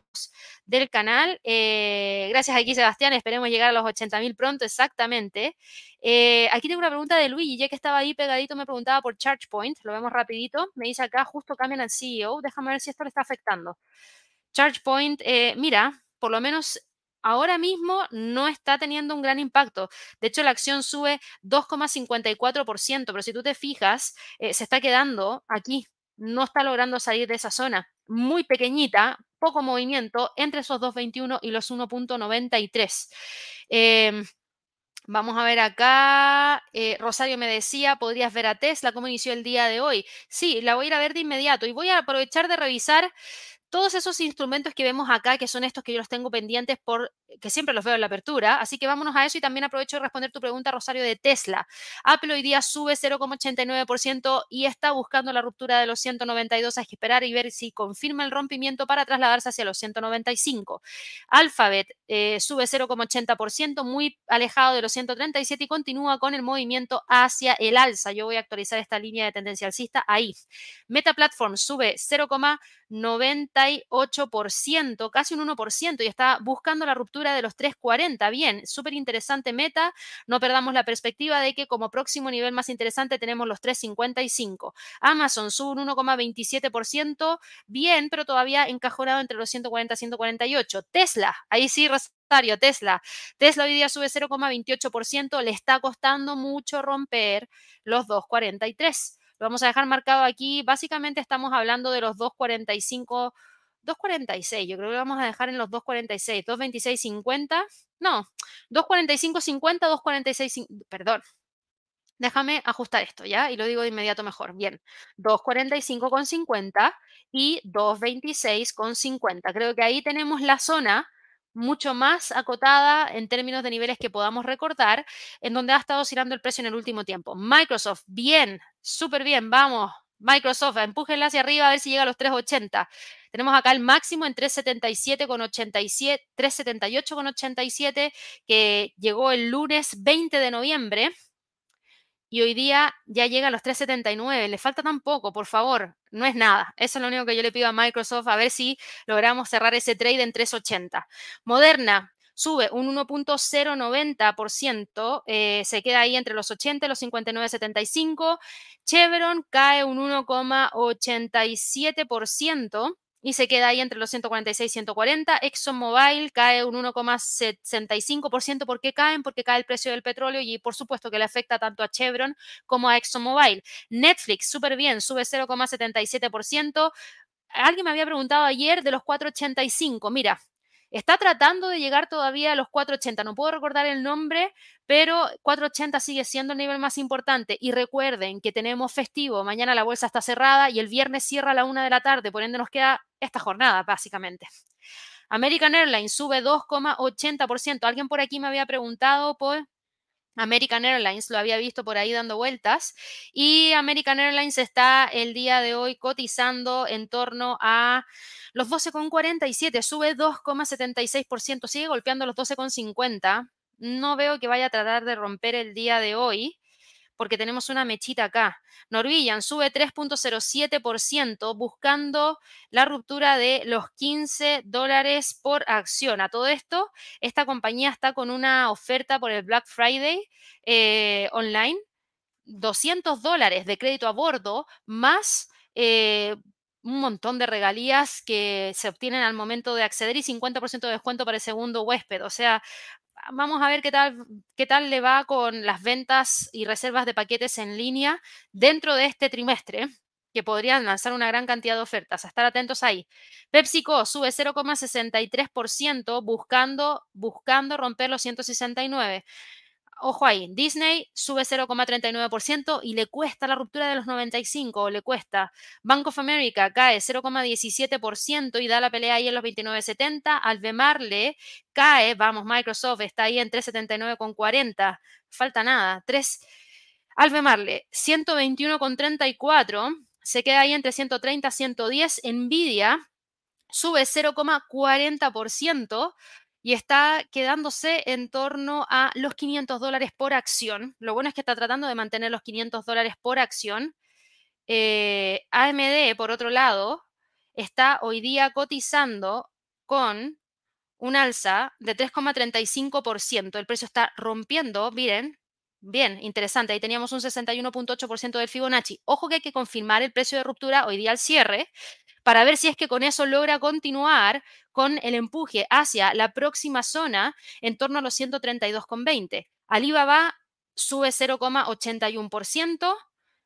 del canal. Eh, gracias aquí, Sebastián. Esperemos llegar a los 80.000 pronto, exactamente. Eh, aquí tengo una pregunta de Luigi, ya que estaba ahí pegadito, me preguntaba por ChargePoint. Lo vemos rapidito. Me dice acá, justo cambian al CEO. Déjame ver si esto le está afectando. ChargePoint, eh, mira, por lo menos ahora mismo no está teniendo un gran impacto. De hecho, la acción sube 2,54%, pero si tú te fijas, eh, se está quedando aquí, no está logrando salir de esa zona. Muy pequeñita, poco movimiento entre esos 2,21 y los 1,93. Em, vamos a ver acá. Eh, Rosario me decía, podrías ver a Tesla, cómo inició el día de hoy. Sí, la voy a ir a ver de inmediato y voy a aprovechar de revisar todos esos instrumentos que vemos acá, que son estos que yo los tengo pendientes por que siempre los veo en la apertura, así que vámonos a eso y también aprovecho de responder tu pregunta, Rosario, de Tesla. Apple hoy día sube 0,89% y está buscando la ruptura de los 192, hay que esperar y ver si confirma el rompimiento para trasladarse hacia los 195. Alphabet eh, sube 0,80%, muy alejado de los 137 y continúa con el movimiento hacia el alza. Yo voy a actualizar esta línea de tendencia alcista ahí. Meta Platform sube 0,98%, casi un 1% y está buscando la ruptura de los 340. Bien, súper interesante meta. No perdamos la perspectiva de que como próximo nivel más interesante tenemos los 355. Amazon sube un 1,27%. Bien, pero todavía encajonado entre los 140 y 148. Tesla, ahí sí, Rosario, Tesla. Tesla hoy día sube 0,28%. Le está costando mucho romper los 243. Lo vamos a dejar marcado aquí. Básicamente estamos hablando de los 245 2.46, yo creo que vamos a dejar en los 2.46, 2.26.50, no, 2.45.50, 2.46, perdón. Déjame ajustar esto, ¿ya? Y lo digo de inmediato mejor. Bien, 2.45.50 y 2.26.50. Creo que ahí tenemos la zona mucho más acotada en términos de niveles que podamos recordar, en donde ha estado oscilando el precio en el último tiempo. Microsoft, bien, súper bien, vamos. Microsoft, empújenla hacia arriba a ver si llega a los 380. Tenemos acá el máximo en 377,87, 378,87 que llegó el lunes 20 de noviembre y hoy día ya llega a los 379. Le falta tan poco, por favor. No es nada. Eso es lo único que yo le pido a Microsoft, a ver si logramos cerrar ese trade en 380. Moderna, sube un 1.090%, eh, se queda ahí entre los 80 y los 59.75. Chevron cae un 1,87% y se queda ahí entre los 146 y 140. ExxonMobil cae un 1,75%. ¿Por qué caen? Porque cae el precio del petróleo y por supuesto que le afecta tanto a Chevron como a ExxonMobil. Netflix, súper bien, sube 0,77%. Alguien me había preguntado ayer de los 485. Mira, Está tratando de llegar todavía a los 480. No puedo recordar el nombre, pero 480 sigue siendo el nivel más importante. Y recuerden que tenemos festivo. Mañana la bolsa está cerrada y el viernes cierra a la una de la tarde. Por ende, nos queda esta jornada, básicamente. American Airlines sube 2,80%. Alguien por aquí me había preguntado por American Airlines, lo había visto por ahí dando vueltas, y American Airlines está el día de hoy cotizando en torno a los 12,47, sube 2,76%, sigue golpeando los 12,50. No veo que vaya a tratar de romper el día de hoy porque tenemos una mechita acá. Norwegian sube 3.07% buscando la ruptura de los 15 dólares por acción. A todo esto, esta compañía está con una oferta por el Black Friday eh, online, 200 dólares de crédito a bordo más... Eh, un montón de regalías que se obtienen al momento de acceder y 50% de descuento para el segundo huésped. O sea, vamos a ver qué tal, qué tal le va con las ventas y reservas de paquetes en línea dentro de este trimestre que podrían lanzar una gran cantidad de ofertas. A estar atentos ahí. PepsiCo sube 0,63% buscando, buscando romper los 169 ojo ahí, Disney sube 0,39% y le cuesta la ruptura de los 95, le cuesta. Bank of America cae 0,17% y da la pelea ahí en los 29,70. Albemarle cae, vamos, Microsoft está ahí en 3,79,40. Falta nada, 3. Albemarle 121,34, se queda ahí entre 130 110. Nvidia sube 0,40% y está quedándose en torno a los 500 dólares por acción. Lo bueno es que está tratando de mantener los 500 dólares por acción. Eh, AMD, por otro lado, está hoy día cotizando con un alza de 3,35%. El precio está rompiendo, miren, bien, interesante. Ahí teníamos un 61.8% del Fibonacci. Ojo que hay que confirmar el precio de ruptura hoy día al cierre para ver si es que con eso logra continuar con el empuje hacia la próxima zona en torno a los 132,20. Alibaba sube 0,81%.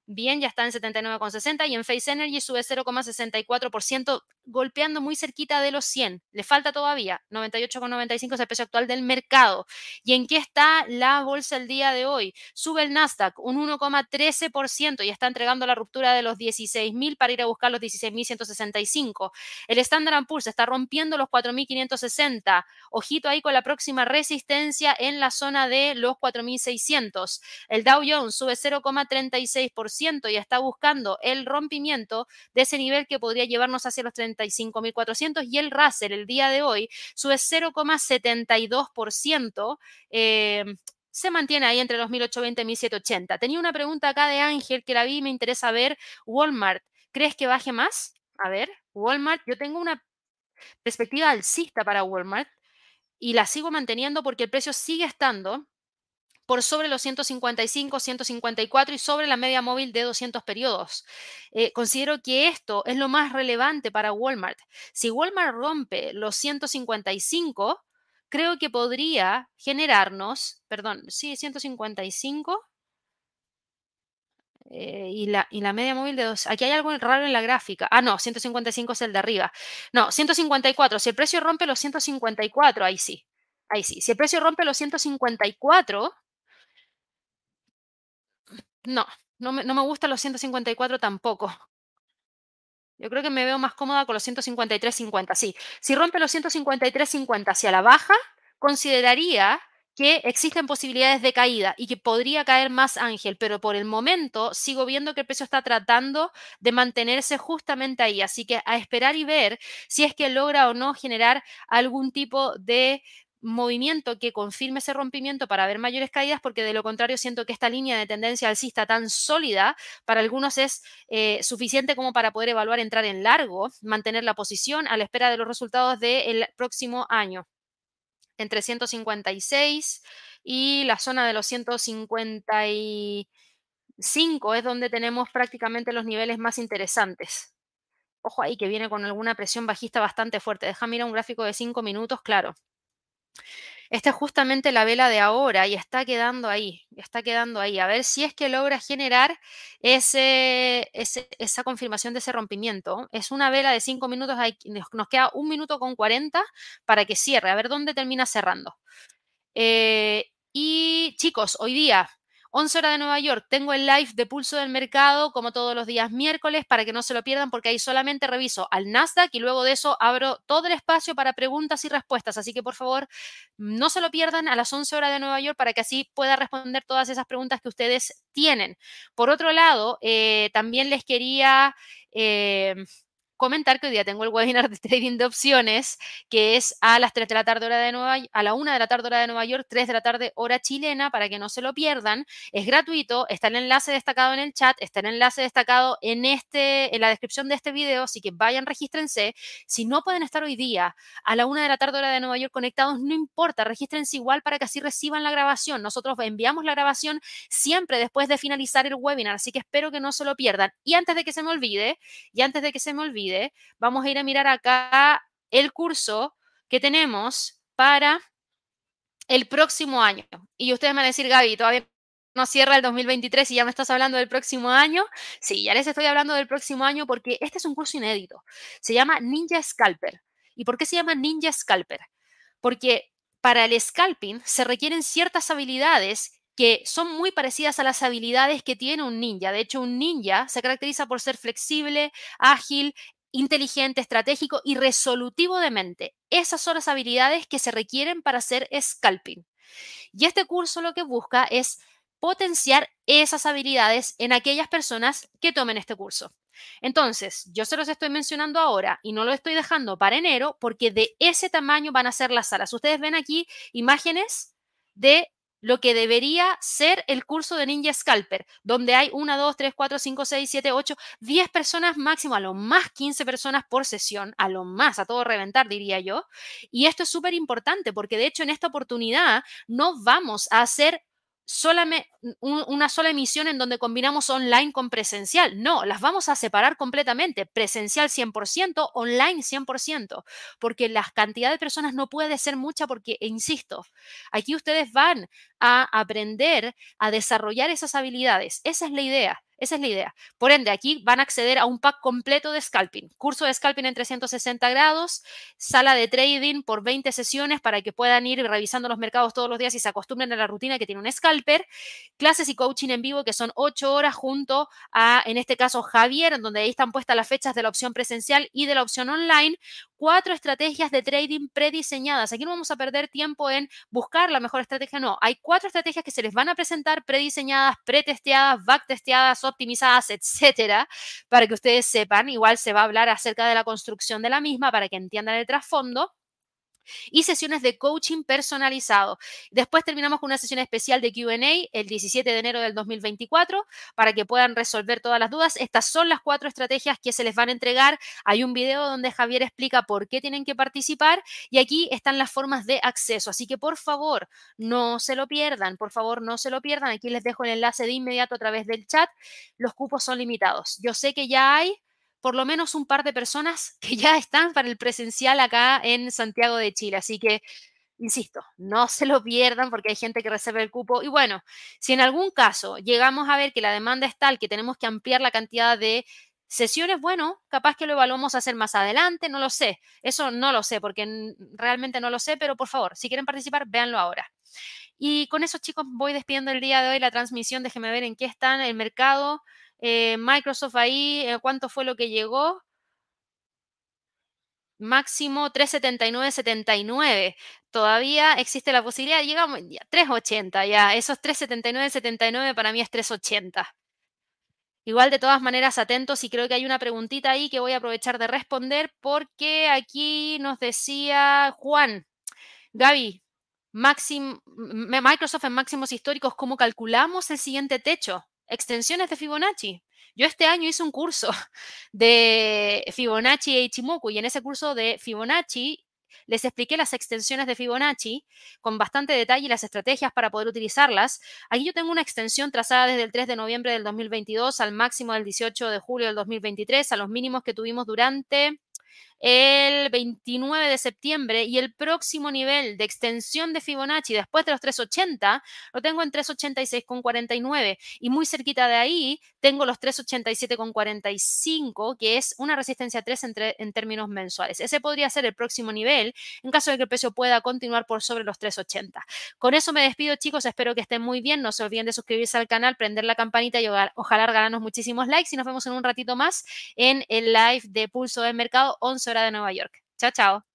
Bien, ya está en 79,60 y en Face Energy sube 0,64%, golpeando muy cerquita de los 100. Le falta todavía 98,95 es el precio actual del mercado. ¿Y en qué está la bolsa el día de hoy? Sube el Nasdaq un 1,13% y está entregando la ruptura de los 16.000 para ir a buscar los 16.165. El Standard Poor's está rompiendo los 4.560. Ojito ahí con la próxima resistencia en la zona de los 4.600. El Dow Jones sube 0,36% y está buscando el rompimiento de ese nivel que podría llevarnos hacia los 35.400 y el Russell el día de hoy sube 0,72%. Eh, se mantiene ahí entre los 1820 y 1780. Tenía una pregunta acá de Ángel que la vi y me interesa ver. Walmart, ¿crees que baje más? A ver, Walmart, yo tengo una perspectiva alcista para Walmart y la sigo manteniendo porque el precio sigue estando por sobre los 155, 154 y sobre la media móvil de 200 periodos. Eh, considero que esto es lo más relevante para Walmart. Si Walmart rompe los 155, creo que podría generarnos, perdón, sí, 155. Eh, y, la, y la media móvil de 2. Aquí hay algo raro en la gráfica. Ah, no, 155 es el de arriba. No, 154. Si el precio rompe los 154, ahí sí. Ahí sí. Si el precio rompe los 154, no, no me, no me gustan los 154 tampoco. Yo creo que me veo más cómoda con los 153.50. Sí, si rompe los 153.50 hacia la baja, consideraría que existen posibilidades de caída y que podría caer más Ángel, pero por el momento sigo viendo que el precio está tratando de mantenerse justamente ahí. Así que a esperar y ver si es que logra o no generar algún tipo de movimiento que confirme ese rompimiento para ver mayores caídas, porque de lo contrario siento que esta línea de tendencia alcista tan sólida para algunos es eh, suficiente como para poder evaluar entrar en largo, mantener la posición a la espera de los resultados del próximo año. Entre 156 y la zona de los 155 es donde tenemos prácticamente los niveles más interesantes. Ojo ahí que viene con alguna presión bajista bastante fuerte. Déjame mirar un gráfico de 5 minutos, claro. Esta es justamente la vela de ahora y está quedando ahí, está quedando ahí. A ver si es que logra generar ese, esa confirmación de ese rompimiento. Es una vela de 5 minutos, nos queda un minuto con 40 para que cierre, a ver dónde termina cerrando. Eh, y chicos, hoy día 11 horas de Nueva York, tengo el live de pulso del mercado como todos los días miércoles para que no se lo pierdan porque ahí solamente reviso al Nasdaq y luego de eso abro todo el espacio para preguntas y respuestas. Así que por favor, no se lo pierdan a las 11 horas de Nueva York para que así pueda responder todas esas preguntas que ustedes tienen. Por otro lado, eh, también les quería... Eh, comentar que hoy día tengo el webinar de trading de opciones, que es a las 3 de la tarde hora de Nueva a la 1 de la tarde hora de Nueva York, 3 de la tarde hora chilena, para que no se lo pierdan. Es gratuito, está el enlace destacado en el chat, está el enlace destacado en este en la descripción de este video, así que vayan, regístrense. Si no pueden estar hoy día a la 1 de la tarde hora de Nueva York conectados, no importa, regístrense igual para que así reciban la grabación. Nosotros enviamos la grabación siempre después de finalizar el webinar, así que espero que no se lo pierdan. Y antes de que se me olvide, y antes de que se me olvide, vamos a ir a mirar acá el curso que tenemos para el próximo año. Y ustedes van a decir, Gaby, todavía no cierra el 2023 y ya me estás hablando del próximo año. Sí, ya les estoy hablando del próximo año porque este es un curso inédito. Se llama Ninja Scalper. ¿Y por qué se llama Ninja Scalper? Porque para el scalping se requieren ciertas habilidades que son muy parecidas a las habilidades que tiene un ninja. De hecho, un ninja se caracteriza por ser flexible, ágil, inteligente, estratégico y resolutivo de mente. Esas son las habilidades que se requieren para hacer scalping. Y este curso lo que busca es potenciar esas habilidades en aquellas personas que tomen este curso. Entonces, yo se los estoy mencionando ahora y no lo estoy dejando para enero porque de ese tamaño van a ser las salas. Ustedes ven aquí imágenes de lo que debería ser el curso de Ninja Scalper, donde hay 1, 2, 3, 4, 5, 6, 7, 8, 10 personas máximo, a lo más 15 personas por sesión, a lo más, a todo reventar, diría yo. Y esto es súper importante porque de hecho en esta oportunidad no vamos a hacer solamente una sola emisión en donde combinamos online con presencial. No, las vamos a separar completamente, presencial 100%, online 100%, porque la cantidad de personas no puede ser mucha porque, insisto, aquí ustedes van a aprender a desarrollar esas habilidades. Esa es la idea. Esa es la idea. Por ende, aquí van a acceder a un pack completo de scalping, curso de scalping en 360 grados, sala de trading por 20 sesiones para que puedan ir revisando los mercados todos los días y se acostumbren a la rutina que tiene un scalper, clases y coaching en vivo que son 8 horas junto a, en este caso, Javier, en donde ahí están puestas las fechas de la opción presencial y de la opción online, cuatro estrategias de trading prediseñadas. Aquí no vamos a perder tiempo en buscar la mejor estrategia, no. Hay cuatro estrategias que se les van a presentar prediseñadas, pretesteadas, backtesteadas, optimizadas, etcétera, para que ustedes sepan. Igual se va a hablar acerca de la construcción de la misma para que entiendan el trasfondo y sesiones de coaching personalizado. Después terminamos con una sesión especial de QA el 17 de enero del 2024 para que puedan resolver todas las dudas. Estas son las cuatro estrategias que se les van a entregar. Hay un video donde Javier explica por qué tienen que participar y aquí están las formas de acceso. Así que por favor, no se lo pierdan, por favor, no se lo pierdan. Aquí les dejo el enlace de inmediato a través del chat. Los cupos son limitados. Yo sé que ya hay por lo menos un par de personas que ya están para el presencial acá en Santiago de Chile. Así que, insisto, no se lo pierdan porque hay gente que reserva el cupo. Y bueno, si en algún caso llegamos a ver que la demanda es tal que tenemos que ampliar la cantidad de sesiones, bueno, capaz que lo evaluamos a hacer más adelante, no lo sé. Eso no lo sé porque realmente no lo sé, pero por favor, si quieren participar, véanlo ahora. Y con eso, chicos, voy despidiendo el día de hoy la transmisión. Déjenme ver en qué está el mercado. Eh, Microsoft ahí, eh, ¿cuánto fue lo que llegó? Máximo 379.79. Todavía existe la posibilidad, llegamos ya 380 ya. Esos 379.79 para mí es 380. Igual de todas maneras atentos y creo que hay una preguntita ahí que voy a aprovechar de responder porque aquí nos decía Juan, Gaby, Microsoft en máximos históricos, ¿cómo calculamos el siguiente techo? Extensiones de Fibonacci. Yo este año hice un curso de Fibonacci e Ichimoku y en ese curso de Fibonacci les expliqué las extensiones de Fibonacci con bastante detalle y las estrategias para poder utilizarlas. Aquí yo tengo una extensión trazada desde el 3 de noviembre del 2022 al máximo del 18 de julio del 2023, a los mínimos que tuvimos durante el 29 de septiembre y el próximo nivel de extensión de Fibonacci después de los 380 lo tengo en 386,49 y muy cerquita de ahí tengo los 387,45 que es una resistencia 3 en, términos mensuales. Ese podría ser el próximo nivel en caso de que el precio pueda continuar por sobre los 380. Con eso me despido chicos, espero que estén muy bien, no se olviden de suscribirse al canal, prender la campanita y ojalá regalarnos muchísimos likes y nos vemos en un ratito más en el live de Pulso del Mercado 11 hora de Nueva York. Chao, chao.